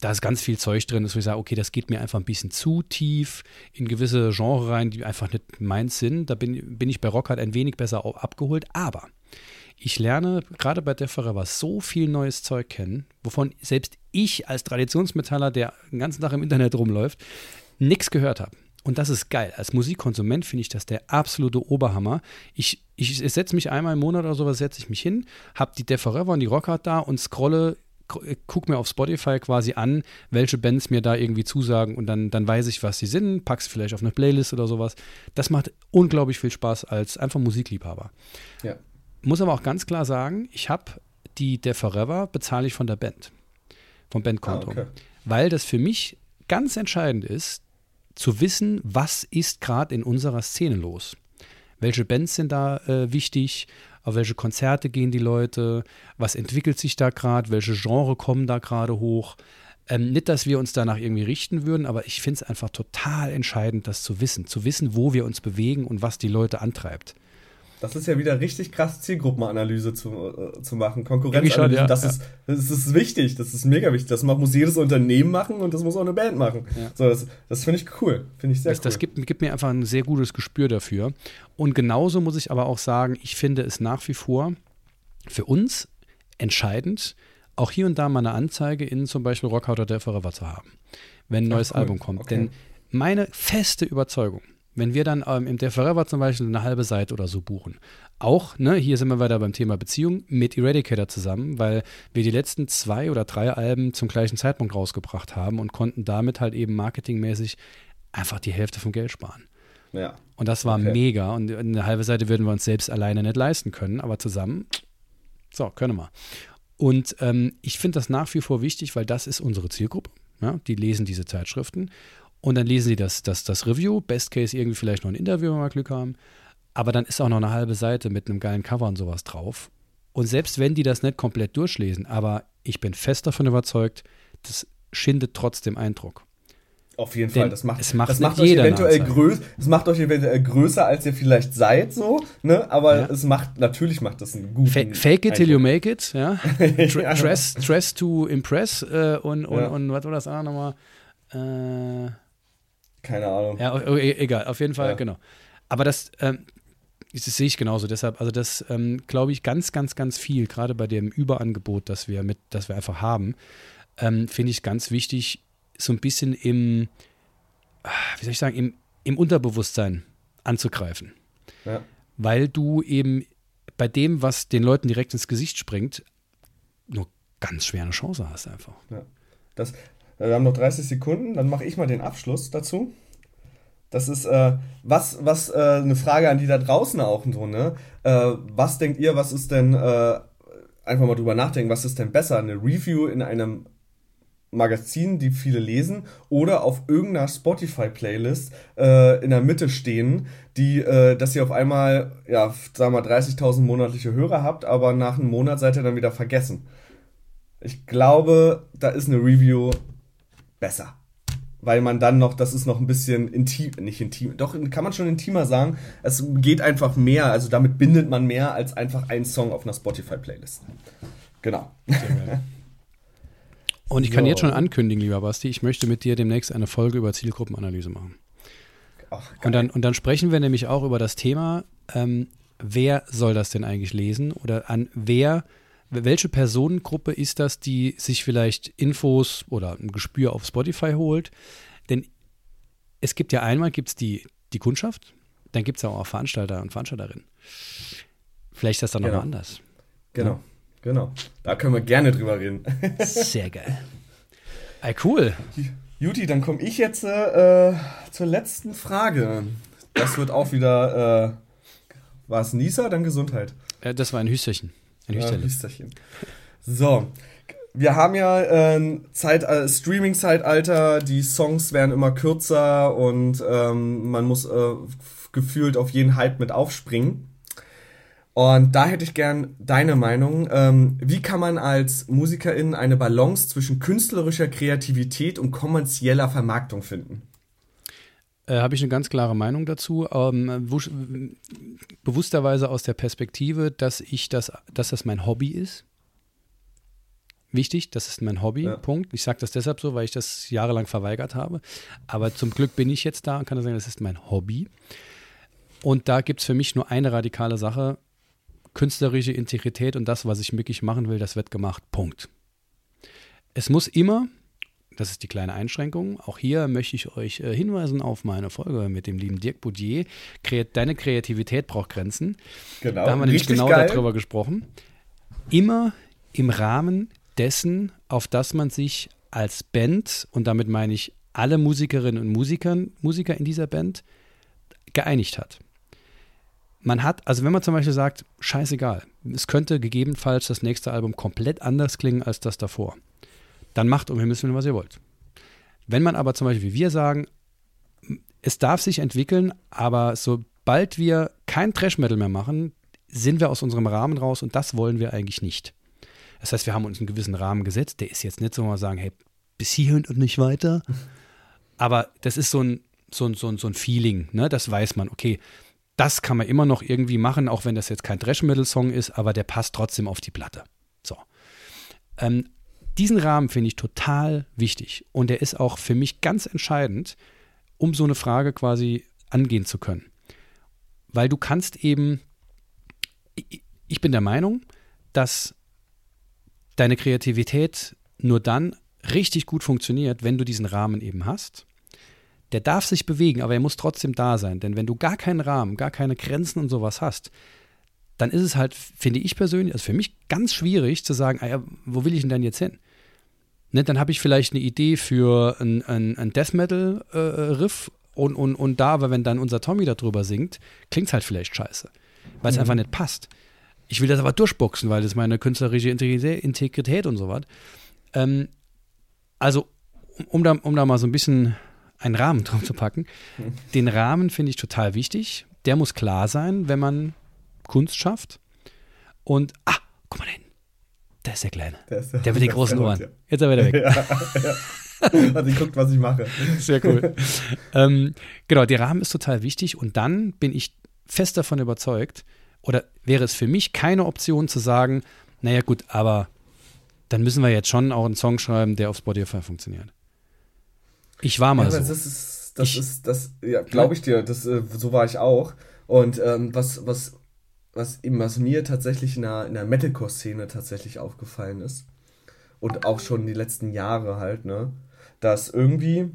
da ist ganz viel Zeug drin, dass ich sage, okay, das geht mir einfach ein bisschen zu tief in gewisse Genre rein, die einfach nicht meins sind. Da bin, bin ich bei Rock halt ein wenig besser abgeholt. Aber ich lerne gerade bei Def Forever so viel neues Zeug kennen, wovon selbst ich als Traditionsmetaller, der den ganzen Tag im Internet rumläuft, nichts gehört habe. Und das ist geil. Als Musikkonsument finde ich das der absolute Oberhammer. Ich, ich, ich setze mich einmal im Monat oder sowas, setze ich mich hin, habe die Def Forever und die Rockhard da und scrolle gucke mir auf Spotify quasi an, welche Bands mir da irgendwie zusagen und dann, dann weiß ich, was sie sind, pack's vielleicht auf eine Playlist oder sowas. Das macht unglaublich viel Spaß als einfach Musikliebhaber. Ja. Muss aber auch ganz klar sagen, ich habe die der Forever bezahle ich von der Band, vom Bandkonto. Ah, okay. Weil das für mich ganz entscheidend ist, zu wissen, was ist gerade in unserer Szene los. Welche Bands sind da äh, wichtig? Auf welche Konzerte gehen die Leute, was entwickelt sich da gerade, welche Genre kommen da gerade hoch. Ähm, nicht, dass wir uns danach irgendwie richten würden, aber ich finde es einfach total entscheidend, das zu wissen. Zu wissen, wo wir uns bewegen und was die Leute antreibt. Das ist ja wieder richtig krass, Zielgruppenanalyse zu, äh, zu machen, Konkurrenzanalyse. Ja, das, ja. Ist, das ist wichtig, das ist mega wichtig. Das muss jedes Unternehmen machen und das muss auch eine Band machen. Ja. So, das das finde ich cool, finde ich sehr das, cool. Das gibt, gibt mir einfach ein sehr gutes Gespür dafür. Und genauso muss ich aber auch sagen, ich finde es nach wie vor für uns entscheidend, auch hier und da mal eine Anzeige in zum Beispiel Rockhaut oder Forever zu haben, wenn ein neues cool. Album kommt. Okay. Denn meine feste Überzeugung wenn wir dann ähm, im Der Forever zum Beispiel eine halbe Seite oder so buchen, auch, ne, hier sind wir weiter beim Thema Beziehung, mit Eradicator zusammen, weil wir die letzten zwei oder drei Alben zum gleichen Zeitpunkt rausgebracht haben und konnten damit halt eben marketingmäßig einfach die Hälfte vom Geld sparen. Ja. Und das war okay. mega. Und eine halbe Seite würden wir uns selbst alleine nicht leisten können, aber zusammen, so, können wir. Und ähm, ich finde das nach wie vor wichtig, weil das ist unsere Zielgruppe. Ja? Die lesen diese Zeitschriften. Und dann lesen sie das, das, das Review, Best Case irgendwie vielleicht noch ein Interview, wenn wir Glück haben. Aber dann ist auch noch eine halbe Seite mit einem geilen Cover und sowas drauf. Und selbst wenn die das nicht komplett durchlesen, aber ich bin fest davon überzeugt, das schindet trotzdem Eindruck. Auf jeden Denn Fall, das macht, es macht, das macht euch eventuell größer, es macht euch eventuell größer, als ihr vielleicht seid, so, ne? Aber ja. es macht, natürlich macht das einen guten. Fa fake it till you make it, <laughs> ja. dress, dress to impress äh, und, und, ja. und was war das andere nochmal? Äh, keine Ahnung. Ja, okay, egal, auf jeden Fall, ja. genau. Aber das, ähm, das sehe ich genauso. Deshalb, also das ähm, glaube ich ganz, ganz, ganz viel, gerade bei dem Überangebot, das wir mit, das wir einfach haben, ähm, finde ich ganz wichtig, so ein bisschen im, ah, wie soll ich sagen, im, im Unterbewusstsein anzugreifen. Ja. Weil du eben bei dem, was den Leuten direkt ins Gesicht springt, nur ganz schwer eine Chance hast einfach. Ja. Das, wir haben noch 30 Sekunden, dann mache ich mal den Abschluss dazu. Das ist äh, was, was äh, eine Frage an die da draußen auch so, ne? Äh, was denkt ihr, was ist denn, äh, einfach mal drüber nachdenken, was ist denn besser? Eine Review in einem Magazin, die viele lesen, oder auf irgendeiner Spotify-Playlist äh, in der Mitte stehen, die, äh, dass ihr auf einmal, ja, sagen wir mal, 30.000 monatliche Hörer habt, aber nach einem Monat seid ihr dann wieder vergessen. Ich glaube, da ist eine Review besser. weil man dann noch, das ist noch ein bisschen intim, nicht intim, doch kann man schon intimer sagen. Es geht einfach mehr, also damit bindet man mehr als einfach einen Song auf einer Spotify-Playlist. Genau. <laughs> Und ich kann so. jetzt schon ankündigen, lieber Basti, ich möchte mit dir demnächst eine Folge über Zielgruppenanalyse machen. Ach, und, dann, und dann sprechen wir nämlich auch über das Thema, ähm, wer soll das denn eigentlich lesen oder an wer welche Personengruppe ist das, die sich vielleicht Infos oder ein Gespür auf Spotify holt? Denn es gibt ja einmal gibt's die, die Kundschaft, dann gibt es ja auch Veranstalter und Veranstalterinnen. Vielleicht ist das dann genau. noch anders. Genau, ja? genau. Da können wir gerne drüber reden. <laughs> Sehr geil. Ey, cool. Juti, dann komme ich jetzt äh, zur letzten Frage. Das wird auch wieder, äh, war es Nisa, dann Gesundheit? Äh, das war ein Hüsterchen. Ein Hüsterchen. So, wir haben ja äh, Zeit, äh, Streaming-Zeitalter, die Songs werden immer kürzer und ähm, man muss äh, gefühlt auf jeden Hype mit aufspringen. Und da hätte ich gern deine Meinung. Ähm, wie kann man als Musikerin eine Balance zwischen künstlerischer Kreativität und kommerzieller Vermarktung finden? Äh, Habe ich eine ganz klare Meinung dazu. Ähm, bewussterweise aus der Perspektive, dass ich das, dass das mein Hobby ist. Wichtig, das ist mein Hobby, ja. Punkt. Ich sage das deshalb so, weil ich das jahrelang verweigert habe. Aber zum Glück bin ich jetzt da und kann sagen, das ist mein Hobby. Und da gibt es für mich nur eine radikale Sache, künstlerische Integrität und das, was ich wirklich machen will, das wird gemacht. Punkt. Es muss immer, das ist die kleine Einschränkung, auch hier möchte ich euch äh, hinweisen auf meine Folge mit dem lieben Dirk Boudier. Deine Kreativität braucht Grenzen. Genau. Da haben wir nämlich genau geil. darüber gesprochen. Immer im Rahmen dessen, auf das man sich als Band, und damit meine ich alle Musikerinnen und Musikern, Musiker in dieser Band, geeinigt hat man hat, also wenn man zum Beispiel sagt, scheißegal, es könnte gegebenenfalls das nächste Album komplett anders klingen als das davor, dann macht um Himmels Willen, was ihr wollt. Wenn man aber zum Beispiel wie wir sagen, es darf sich entwickeln, aber sobald wir kein Trash-Metal mehr machen, sind wir aus unserem Rahmen raus und das wollen wir eigentlich nicht. Das heißt, wir haben uns einen gewissen Rahmen gesetzt, der ist jetzt nicht so, wir sagen, hey, bis hierhin und nicht weiter. Aber das ist so ein, so ein, so ein, so ein Feeling, ne? Das weiß man, okay, das kann man immer noch irgendwie machen, auch wenn das jetzt kein Thrash-Metal-Song ist, aber der passt trotzdem auf die Platte. So. Ähm, diesen Rahmen finde ich total wichtig und der ist auch für mich ganz entscheidend, um so eine Frage quasi angehen zu können. Weil du kannst eben, ich bin der Meinung, dass deine Kreativität nur dann richtig gut funktioniert, wenn du diesen Rahmen eben hast der darf sich bewegen, aber er muss trotzdem da sein. Denn wenn du gar keinen Rahmen, gar keine Grenzen und sowas hast, dann ist es halt, finde ich persönlich, also für mich ganz schwierig zu sagen, ah ja, wo will ich denn dann jetzt hin? Ne, dann habe ich vielleicht eine Idee für ein, ein, ein Death Metal-Riff äh, und, und, und da, aber wenn dann unser Tommy darüber singt, klingt es halt vielleicht scheiße, weil es mhm. einfach nicht passt. Ich will das aber durchboxen, weil das meine künstlerische Integrität, und so was. Ähm, also, um, um, da, um da mal so ein bisschen einen Rahmen <laughs> drum zu packen. Den Rahmen finde ich total wichtig. Der muss klar sein, wenn man Kunst schafft. Und, ah, guck mal hin. Da ist der Kleine. Der, ist der, der mit den großen Ohren. Ja. Jetzt ist er wieder weg. <laughs> Ja, ja. Also ich guckt, was ich mache. Sehr cool. <laughs> ähm, genau, der Rahmen ist total wichtig und dann bin ich fest davon überzeugt, oder wäre es für mich keine Option zu sagen, naja gut, aber dann müssen wir jetzt schon auch einen Song schreiben, der auf Spotify funktioniert. Ich war mal ja, so. Das ist, das ich, ist, das, ja, glaube ich dir, das, äh, so war ich auch. Und ähm, was, was, was eben, was mir tatsächlich in der, in der Metalcore-Szene tatsächlich aufgefallen ist, und auch schon die letzten Jahre halt, ne, dass irgendwie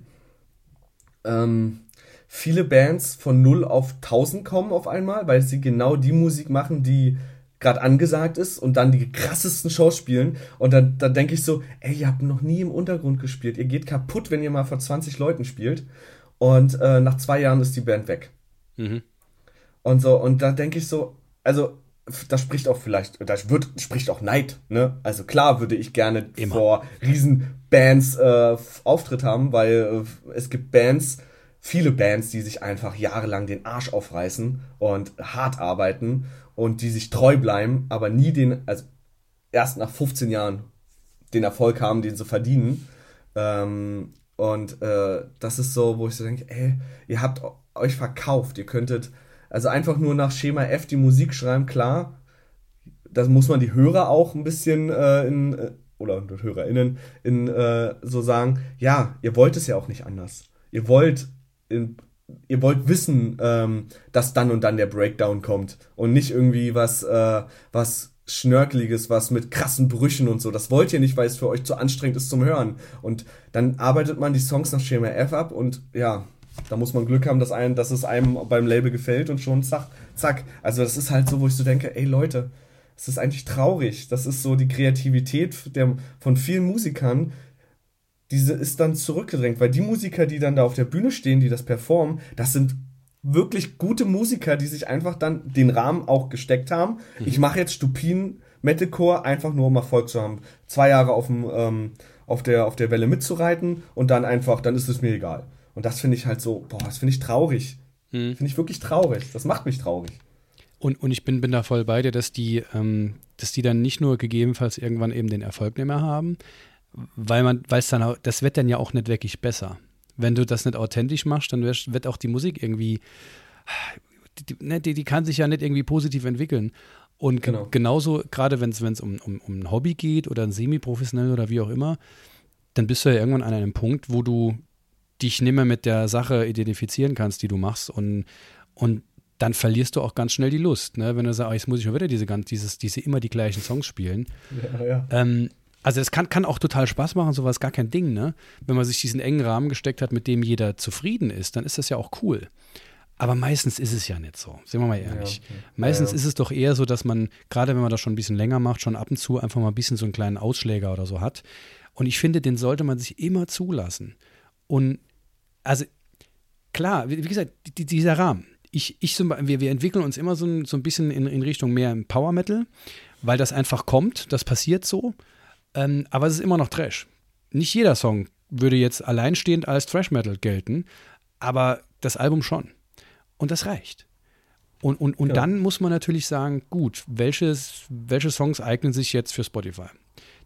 ähm, viele Bands von 0 auf 1000 kommen auf einmal, weil sie genau die Musik machen, die gerade angesagt ist und dann die krassesten Shows spielen. Und dann, dann denke ich so, ey, ihr habt noch nie im Untergrund gespielt. Ihr geht kaputt, wenn ihr mal vor 20 Leuten spielt. Und äh, nach zwei Jahren ist die Band weg. Mhm. Und so, und da denke ich so, also da spricht auch vielleicht, da wird, spricht auch Neid, ne? Also klar würde ich gerne Immer. vor Riesenbands äh, Auftritt haben, weil äh, es gibt Bands, viele Bands, die sich einfach jahrelang den Arsch aufreißen und hart arbeiten und die sich treu bleiben, aber nie den, also erst nach 15 Jahren den Erfolg haben, den sie verdienen. Ähm, Und äh, das ist so, wo ich so denke, ey, ihr habt euch verkauft. Ihr könntet also einfach nur nach Schema F die Musik schreiben, klar. Das muss man die Hörer auch ein bisschen äh, in, äh, oder HörerInnen in äh, so sagen, ja, ihr wollt es ja auch nicht anders. Ihr wollt in, ihr wollt wissen, ähm, dass dann und dann der Breakdown kommt und nicht irgendwie was, äh, was Schnörkeliges, was mit krassen Brüchen und so. Das wollt ihr nicht, weil es für euch zu anstrengend ist zum Hören. Und dann arbeitet man die Songs nach Schema F ab und ja, da muss man Glück haben, dass, ein, dass es einem beim Label gefällt und schon zack, zack. Also das ist halt so, wo ich so denke, ey Leute, es ist eigentlich traurig. Das ist so die Kreativität der, von vielen Musikern, diese ist dann zurückgedrängt, weil die Musiker, die dann da auf der Bühne stehen, die das performen, das sind wirklich gute Musiker, die sich einfach dann den Rahmen auch gesteckt haben. Mhm. Ich mache jetzt stupiden Metalcore einfach nur um Erfolg zu haben. Zwei Jahre auf, dem, ähm, auf, der, auf der Welle mitzureiten und dann einfach, dann ist es mir egal. Und das finde ich halt so, boah, das finde ich traurig. Mhm. Finde ich wirklich traurig. Das macht mich traurig. Und, und ich bin, bin da voll bei dir, dass die, ähm, dass die dann nicht nur gegebenenfalls irgendwann eben den Erfolg nicht mehr haben, weil man, weil es dann, das wird dann ja auch nicht wirklich besser wenn du das nicht authentisch machst, dann wird auch die Musik irgendwie, die, ne, die, die kann sich ja nicht irgendwie positiv entwickeln. Und genau. genauso, gerade wenn es um, um, um ein Hobby geht oder ein semi-professionell oder wie auch immer, dann bist du ja irgendwann an einem Punkt, wo du dich nicht mehr mit der Sache identifizieren kannst, die du machst. Und, und dann verlierst du auch ganz schnell die Lust. Ne? Wenn du sagst, oh, jetzt muss ich schon wieder diese, dieses, diese immer die gleichen Songs spielen. Ja, ja. Ähm, also es kann, kann auch total Spaß machen, sowas gar kein Ding, ne? Wenn man sich diesen engen Rahmen gesteckt hat, mit dem jeder zufrieden ist, dann ist das ja auch cool. Aber meistens ist es ja nicht so, sind wir mal ehrlich. Ja, okay. Meistens ist es doch eher so, dass man, gerade wenn man das schon ein bisschen länger macht, schon ab und zu einfach mal ein bisschen so einen kleinen Ausschläger oder so hat. Und ich finde, den sollte man sich immer zulassen. Und also klar, wie, gesagt, die, dieser Rahmen. Ich, ich wir, wir entwickeln uns immer so ein, so ein bisschen in, in Richtung mehr Power Metal, weil das einfach kommt, das passiert so. Ähm, aber es ist immer noch Trash. Nicht jeder Song würde jetzt alleinstehend als Trash Metal gelten, aber das Album schon. Und das reicht. Und, und, und ja. dann muss man natürlich sagen, gut, welches, welche Songs eignen sich jetzt für Spotify?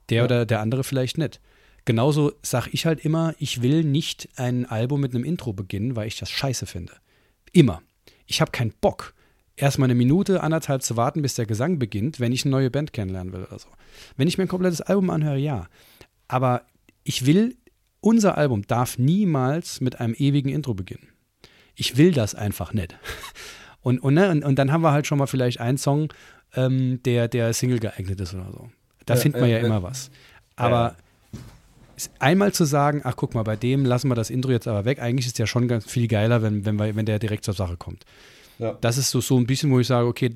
Der ja. oder der andere vielleicht nicht. Genauso sage ich halt immer, ich will nicht ein Album mit einem Intro beginnen, weil ich das scheiße finde. Immer. Ich habe keinen Bock erstmal eine Minute, anderthalb zu warten, bis der Gesang beginnt, wenn ich eine neue Band kennenlernen will oder so. Wenn ich mir ein komplettes Album anhöre, ja. Aber ich will, unser Album darf niemals mit einem ewigen Intro beginnen. Ich will das einfach nicht. <laughs> Und, und, ne, und, und dann haben wir halt schon mal vielleicht einen Song, ähm, der, der Single geeignet ist oder so. Da ja, findet man ja, ja immer was. Aber ja. Einmal zu sagen, ach guck mal, bei dem lassen wir das Intro jetzt aber weg, eigentlich ist es ja schon ganz viel geiler, wenn, wenn, wir, wenn der direkt zur Sache kommt. Ja. Das ist so, so ein bisschen, wo ich sage, okay,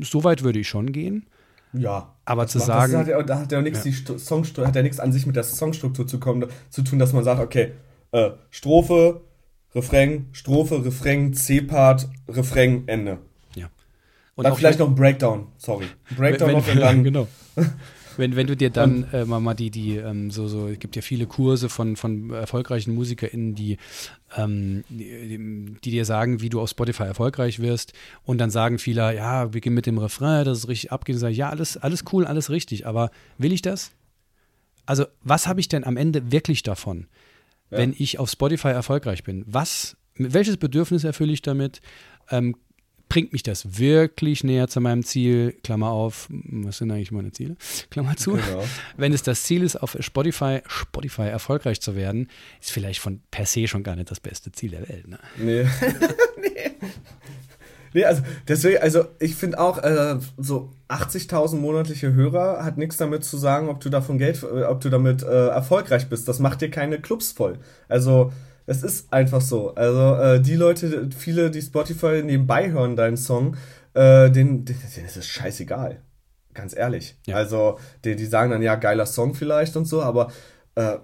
so weit würde ich schon gehen. Ja. Aber zu macht, sagen. Das hat ja, da hat ja nichts, ja. die Songstruktur, hat ja nichts an sich mit der Songstruktur zu, kommen, zu tun, dass man sagt, okay, äh, Strophe, Refrain, Strophe, Refrain, C-Part, Refrain, Ende. Ja. Und dann vielleicht noch ein Breakdown, sorry. Breakdown wenn, noch und dann. <laughs> Genau. <laughs> Wenn, wenn du dir dann äh, mal, mal die, die ähm, so, so, es gibt ja viele Kurse von, von erfolgreichen MusikerInnen, die, ähm, die, die, dir sagen, wie du auf Spotify erfolgreich wirst. Und dann sagen viele, ja, beginn mit dem Refrain, das ist richtig abgehen. Sag ich, ja, alles, alles cool, alles richtig. Aber will ich das? Also, was habe ich denn am Ende wirklich davon, ja. wenn ich auf Spotify erfolgreich bin? Was, welches Bedürfnis erfülle ich damit? Ähm, bringt mich das wirklich näher zu meinem Ziel? Klammer auf, was sind eigentlich meine Ziele? Klammer zu. Genau. Wenn es das Ziel ist, auf Spotify, Spotify erfolgreich zu werden, ist vielleicht von per se schon gar nicht das beste Ziel der Welt. Ne? Nee. nee. <laughs> Nee, also deswegen, also ich finde auch, äh, so 80.000 monatliche Hörer hat nichts damit zu sagen, ob du davon Geld, äh, ob du damit äh, erfolgreich bist. Das macht dir keine Clubs voll. Also es ist einfach so. Also äh, die Leute, viele, die Spotify nebenbei hören, deinen Song, äh, denen, denen, ist es scheißegal. Ganz ehrlich. Ja. Also die, die sagen dann, ja, geiler Song vielleicht und so, aber äh,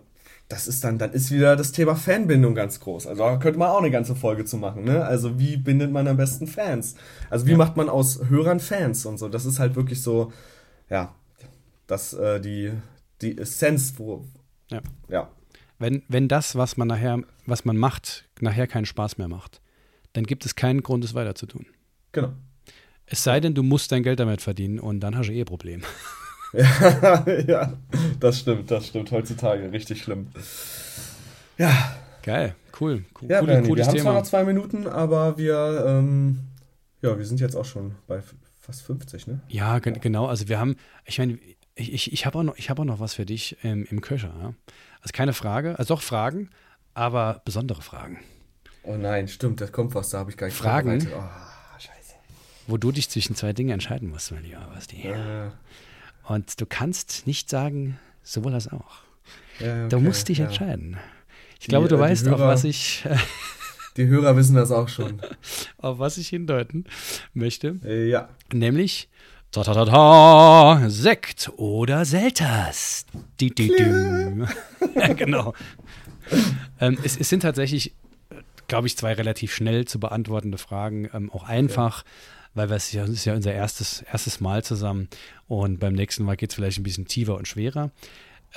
das ist dann, dann ist wieder das Thema Fanbindung ganz groß. Also da könnte man auch eine ganze Folge zu machen, ne? Also wie bindet man am besten Fans? Also wie ja. macht man aus Hörern Fans und so? Das ist halt wirklich so, ja, das, äh, die, die Essenz, wo, ja. ja. Wenn, wenn das, was man nachher, was man macht, nachher keinen Spaß mehr macht, dann gibt es keinen Grund, es weiter zu tun. Genau. Es sei denn, du musst dein Geld damit verdienen und dann hast du eh ein Problem. ja, <laughs> <laughs> ja, das stimmt, das stimmt. Heutzutage richtig schlimm. Ja. Geil, cool. cool ja, Coole, cooles wir haben zwar noch zwei Minuten, aber wir, ähm, ja, wir sind jetzt auch schon bei fast 50, ne? Ja, genau. Also wir haben, ich meine, ich, ich, ich habe auch, noch, hab auch noch was für dich ähm, im Köcher. Ja? Also keine Frage, also doch Fragen, aber besondere Fragen. Oh nein, stimmt, das kommt was, da habe ich gar nicht Fragen. Oh, scheiße. Wo du dich zwischen zwei Dingen entscheiden musst, mein lieber Basti. Ja. Und du kannst nicht sagen, sowohl als auch. Ja, okay, du musst dich ja. entscheiden. Ich die, glaube, du äh, weißt, Hörer, auf was ich. <laughs> die Hörer wissen das auch schon. <laughs> auf was ich hindeuten möchte. Äh, ja. Nämlich Ta ta ta ta, Sekt oder Selters. Die, die, die. ja, genau. <laughs> ähm, es, es, sind tatsächlich, glaube ich, zwei relativ schnell zu beantwortende Fragen. Ähm, auch einfach, ja. weil wir es ja, ist ja unser erstes, erstes Mal zusammen und beim nächsten Mal geht es vielleicht ein bisschen tiefer und schwerer.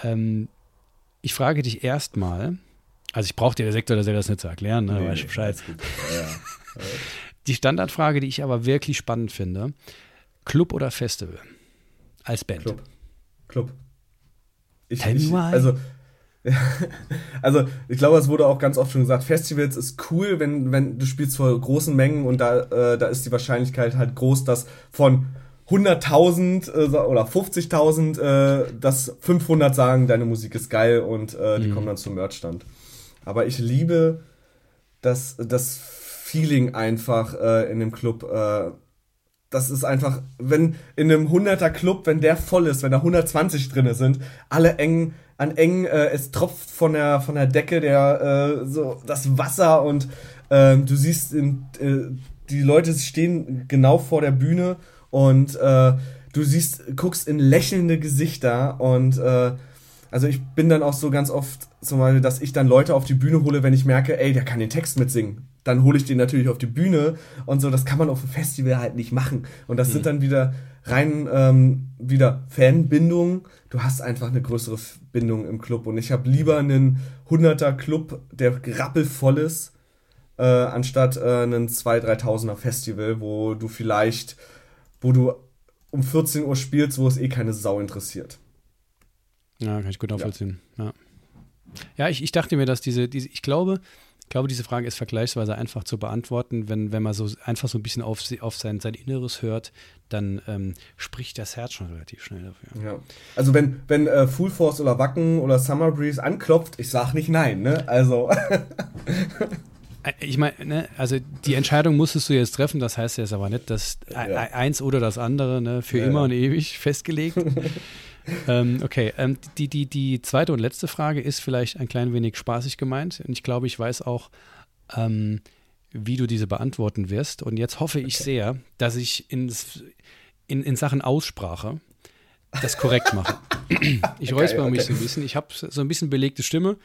Ähm, ich frage dich erstmal, also ich brauche dir der Sekt oder Selters nicht zu erklären, ne? Nee, weißt du Bescheid. Ja. <laughs> Die Standardfrage, die ich aber wirklich spannend finde, Club oder Festival? Als Band. Club. Club. Ich, ich, also, <laughs> also, ich glaube, es wurde auch ganz oft schon gesagt, Festivals ist cool, wenn, wenn du spielst vor großen Mengen und da, äh, da ist die Wahrscheinlichkeit halt groß, dass von 100.000 äh, oder 50.000, äh, dass 500 sagen, deine Musik ist geil und äh, die mhm. kommen dann zum Merchstand. Aber ich liebe das, das Feeling einfach äh, in dem Club. Äh, das ist einfach, wenn in einem 100er Club, wenn der voll ist, wenn da 120 drinne sind, alle eng an eng, äh, es tropft von der von der Decke der äh, so das Wasser und äh, du siehst in, äh, die Leute stehen genau vor der Bühne und äh, du siehst guckst in lächelnde Gesichter und äh, also ich bin dann auch so ganz oft zum Beispiel, dass ich dann Leute auf die Bühne hole, wenn ich merke, ey, der kann den Text mitsingen dann hole ich den natürlich auf die Bühne und so. Das kann man auf dem Festival halt nicht machen. Und das mhm. sind dann wieder rein ähm, wieder Fanbindungen. Du hast einfach eine größere Bindung im Club. Und ich habe lieber einen 100er Club, der rappelvoll ist, äh, anstatt äh, einen 2.000, 3.000er Festival, wo du vielleicht, wo du um 14 Uhr spielst, wo es eh keine Sau interessiert. Ja, kann ich gut nachvollziehen. Ja, ja. ja ich, ich dachte mir, dass diese, diese ich glaube, ich glaube, diese Frage ist vergleichsweise einfach zu beantworten. Wenn, wenn man so einfach so ein bisschen auf, auf sein, sein Inneres hört, dann ähm, spricht das Herz schon relativ schnell dafür. Ja. Also wenn, wenn äh, Full Force oder Wacken oder Summer Breeze anklopft, ich sag nicht nein, ne? Also. <laughs> Äh, ich meine, ne, also die Entscheidung musstest du jetzt treffen, das heißt jetzt aber nicht, dass ja. eins oder das andere ne, für ja, immer ja. und ewig festgelegt. <laughs> ähm, okay, ähm, die, die, die zweite und letzte Frage ist vielleicht ein klein wenig spaßig gemeint. Und ich glaube, ich weiß auch, ähm, wie du diese beantworten wirst. Und jetzt hoffe ich okay. sehr, dass ich ins, in, in Sachen Aussprache das korrekt mache. <laughs> ich okay, räusper okay. mich so ein bisschen. Ich habe so ein bisschen belegte Stimme,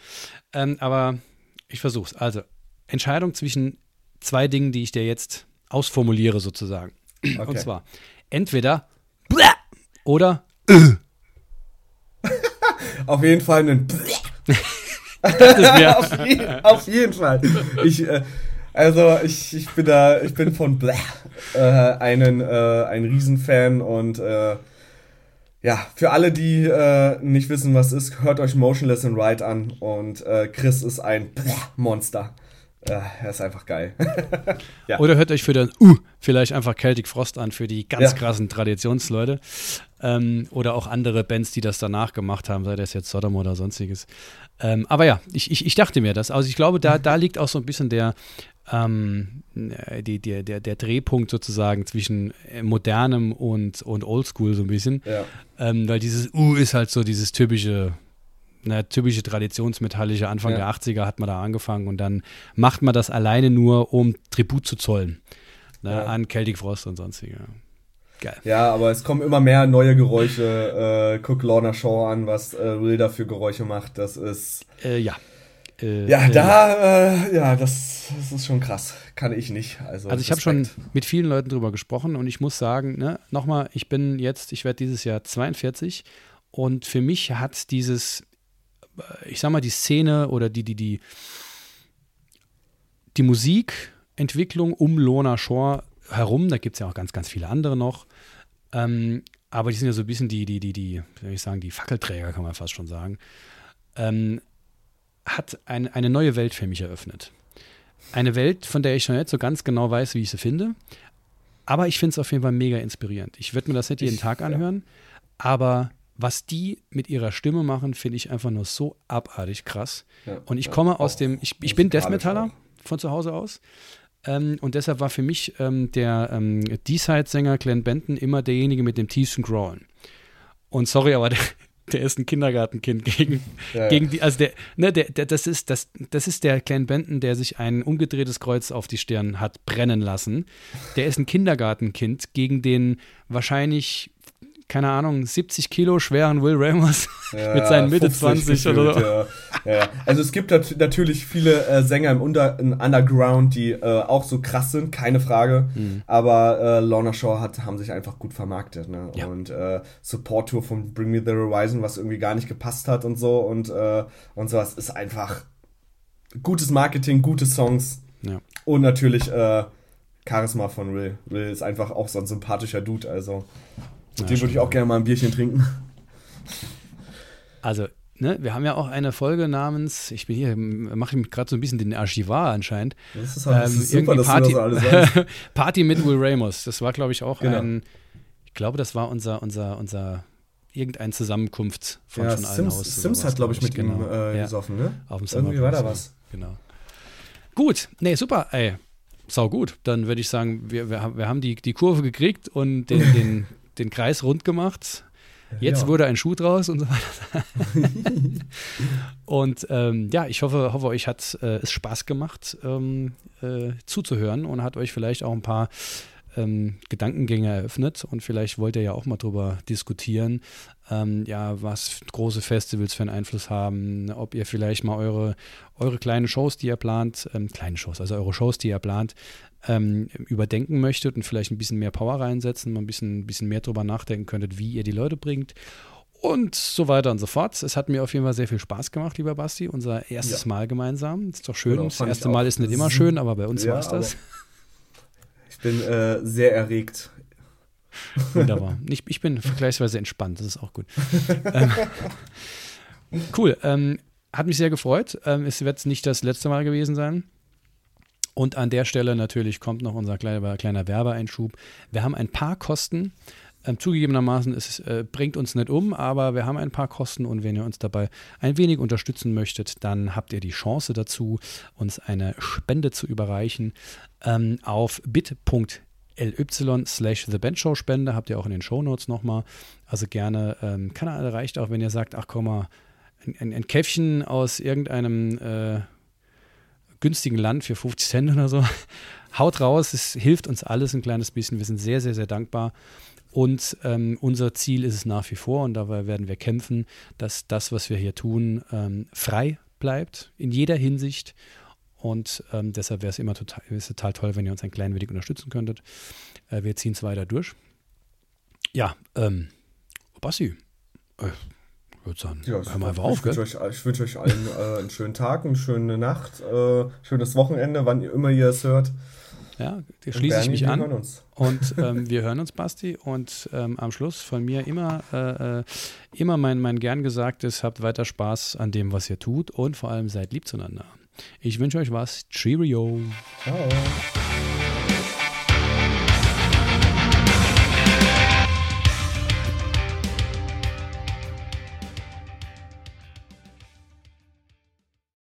ähm, aber ich versuche es. Also, Entscheidung zwischen zwei Dingen, die ich dir jetzt ausformuliere, sozusagen. <clears throat> Und zwar entweder oder auf jeden Fall einen. <laughs> auf, je, auf, jeden Fall. Ich, äh, also ich, ich bin da, ich bin von Blah äh, einen, äh, ein Riesenfan und äh, ja, für alle, die äh, nicht wissen, was ist, hört euch Motionless in Ride an und äh, Chris ist ein Monster. Ja, er ist einfach geil. <laughs> ja. Oder hört euch für das Uh vielleicht einfach Celtic Frost an, für die ganz ja. krassen Traditionsleute. Ähm, oder auch andere Bands, die das danach gemacht haben, sei das jetzt Sodom oder sonstiges. Ähm, aber ja, ich, ich, ich, dachte mir das. Also ich glaube, da, da liegt auch so ein bisschen der, ähm, die, der, der, der Drehpunkt sozusagen zwischen modernem und, und Oldschool so ein bisschen. Ja. Ähm, weil dieses Uh ist halt so dieses typische eine typische traditionsmetallische Anfang ja. der 80er hat man da angefangen und dann macht man das alleine nur, um Tribut zu zollen ne, ja. an Celtic Frost und sonstige. Geil. Ja, aber es kommen immer mehr neue Geräusche. Äh, guck Lorna Shaw an, was äh, Will da für Geräusche macht. Das ist. Äh, ja. Äh, ja, äh, da, äh, ja, das, das, ist schon krass. Kann ich nicht. Also, also ich habe schon mit vielen Leuten drüber gesprochen und ich muss sagen, ne, nochmal, ich bin jetzt, ich werde dieses Jahr 42 und für mich hat dieses ich sag mal, die Szene oder die, die, die, die Musikentwicklung um Lona Shore herum, da gibt es ja auch ganz, ganz viele andere noch. Ähm, aber die sind ja so ein bisschen die, die, die, die, wie soll ich sagen, die Fackelträger, kann man fast schon sagen. Ähm, hat ein, eine neue Welt für mich eröffnet. Eine Welt, von der ich noch nicht so ganz genau weiß, wie ich sie finde. Aber ich finde es auf jeden Fall mega inspirierend. Ich würde mir das nicht jeden ich, Tag anhören, ja. aber was die mit ihrer Stimme machen, finde ich einfach nur so abartig krass. Ja, und ich ja, komme aus dem, ich, ich bin Death Metaller von zu Hause aus. Ähm, und deshalb war für mich ähm, der ähm, D-Side-Sänger Glenn Benton immer derjenige mit dem tiefsten Growlen. Und sorry, aber <laughs> der, der ist ein Kindergartenkind gegen, <laughs> ja, gegen die, also der, ne, der, der, das ist, das, das ist der Clan Benton, der sich ein umgedrehtes Kreuz auf die Stirn hat brennen lassen. Der ist ein Kindergartenkind gegen den wahrscheinlich keine Ahnung, 70 Kilo schweren Will Ramos <laughs> ja, mit seinen Mitte 20 gefühlt, oder so. Ja. Ja. Also es gibt natürlich viele äh, Sänger im, Under im, Underground, die äh, auch so krass sind, keine Frage. Mhm. Aber äh, Lorna Shaw hat, haben sich einfach gut vermarktet. Ne? Und äh, Support Tour von Bring Me the Horizon, was irgendwie gar nicht gepasst hat und so und, äh, und sowas, ist einfach gutes Marketing, gute Songs. Und natürlich äh, Charisma von Will. Will ist einfach auch so ein sympathischer Dude, also mit dem würde ich auch gerne mal ein Bierchen trinken. Also, ne, wir haben ja auch eine Folge namens, ich bin hier, mache ich gerade so ein bisschen den Archivar anscheinend. Das ist, halt, das ähm, ist super, dass Party, das <laughs> mit Will Ramos. Das war, glaube ich, auch genau. ein, ich glaube, das war unser, unser, unser irgendeine Zusammenkunft von, ja, von allen Sims, Haus. Sims hat, glaube ich, mit genau. ihm äh, gesoffen, ne? Auf dem Irgendwie war da was. Genau. Gut, nee, super, ey. Sau gut. Dann würde ich sagen, wir, wir, wir haben die, die Kurve gekriegt und den, den, <laughs> den Kreis rund gemacht. Jetzt ja. wurde ein Schuh draus und so weiter. <laughs> und ähm, ja, ich hoffe, hoffe euch hat äh, es Spaß gemacht, ähm, äh, zuzuhören und hat euch vielleicht auch ein paar ähm, Gedankengänge eröffnet und vielleicht wollt ihr ja auch mal drüber diskutieren, ähm, ja, was große Festivals für einen Einfluss haben, ob ihr vielleicht mal eure, eure kleinen Shows, die ihr plant, ähm, kleine Shows, also eure Shows, die ihr plant, ähm, überdenken möchtet und vielleicht ein bisschen mehr Power reinsetzen, mal ein bisschen, bisschen mehr drüber nachdenken könntet, wie ihr die Leute bringt und so weiter und so fort. Es hat mir auf jeden Fall sehr viel Spaß gemacht, lieber Basti. Unser erstes ja. Mal gemeinsam. Ist doch schön. Genau, das erste Mal ist nicht immer schön, aber bei uns ja, war es das. Ich bin äh, sehr erregt. Wunderbar. <laughs> Ich, ich bin vergleichsweise entspannt, das ist auch gut. ähm, cool. Ähm, hat mich sehr gefreut. Ähm, es wird nicht das letzte Mal gewesen sein. Und an der Stelle natürlich kommt noch unser kleiner, kleiner Werbeeinschub. Wir haben ein paar Kosten. Ähm, zugegebenermaßen, es äh, bringt uns nicht um, aber wir haben ein paar Kosten und wenn ihr uns dabei ein wenig unterstützen möchtet, dann habt ihr die Chance dazu, uns eine Spende zu überreichen ähm, auf bit.ly slash The Spende, habt ihr auch in den Shownotes nochmal. Also gerne, ähm, kann reicht auch, wenn ihr sagt, ach komm mal, ein, ein, ein Käffchen aus irgendeinem äh, günstigen Land für 50 Cent oder so. <laughs> Haut raus, es hilft uns alles ein kleines bisschen. Wir sind sehr, sehr, sehr dankbar. Und ähm, unser Ziel ist es nach wie vor, und dabei werden wir kämpfen, dass das, was wir hier tun, ähm, frei bleibt, in jeder Hinsicht. Und ähm, deshalb wäre es immer total, total toll, wenn ihr uns ein klein wenig unterstützen könntet. Äh, wir ziehen es weiter durch. Ja, ähm, Bassi, äh, würde sagen, ja, hör mal einfach auf, gell? Euch, ich wünsche euch allen äh, einen schönen Tag, eine schöne Nacht, äh, schönes Wochenende, wann ihr immer ihr es hört. Ja, da schließe ich mich an. Und <laughs> ähm, wir hören uns, Basti. Und ähm, am Schluss von mir immer, äh, äh, immer mein, mein gern gesagtes, habt weiter Spaß an dem, was ihr tut und vor allem seid lieb zueinander. Ich wünsche euch was. Cheerio. Ciao.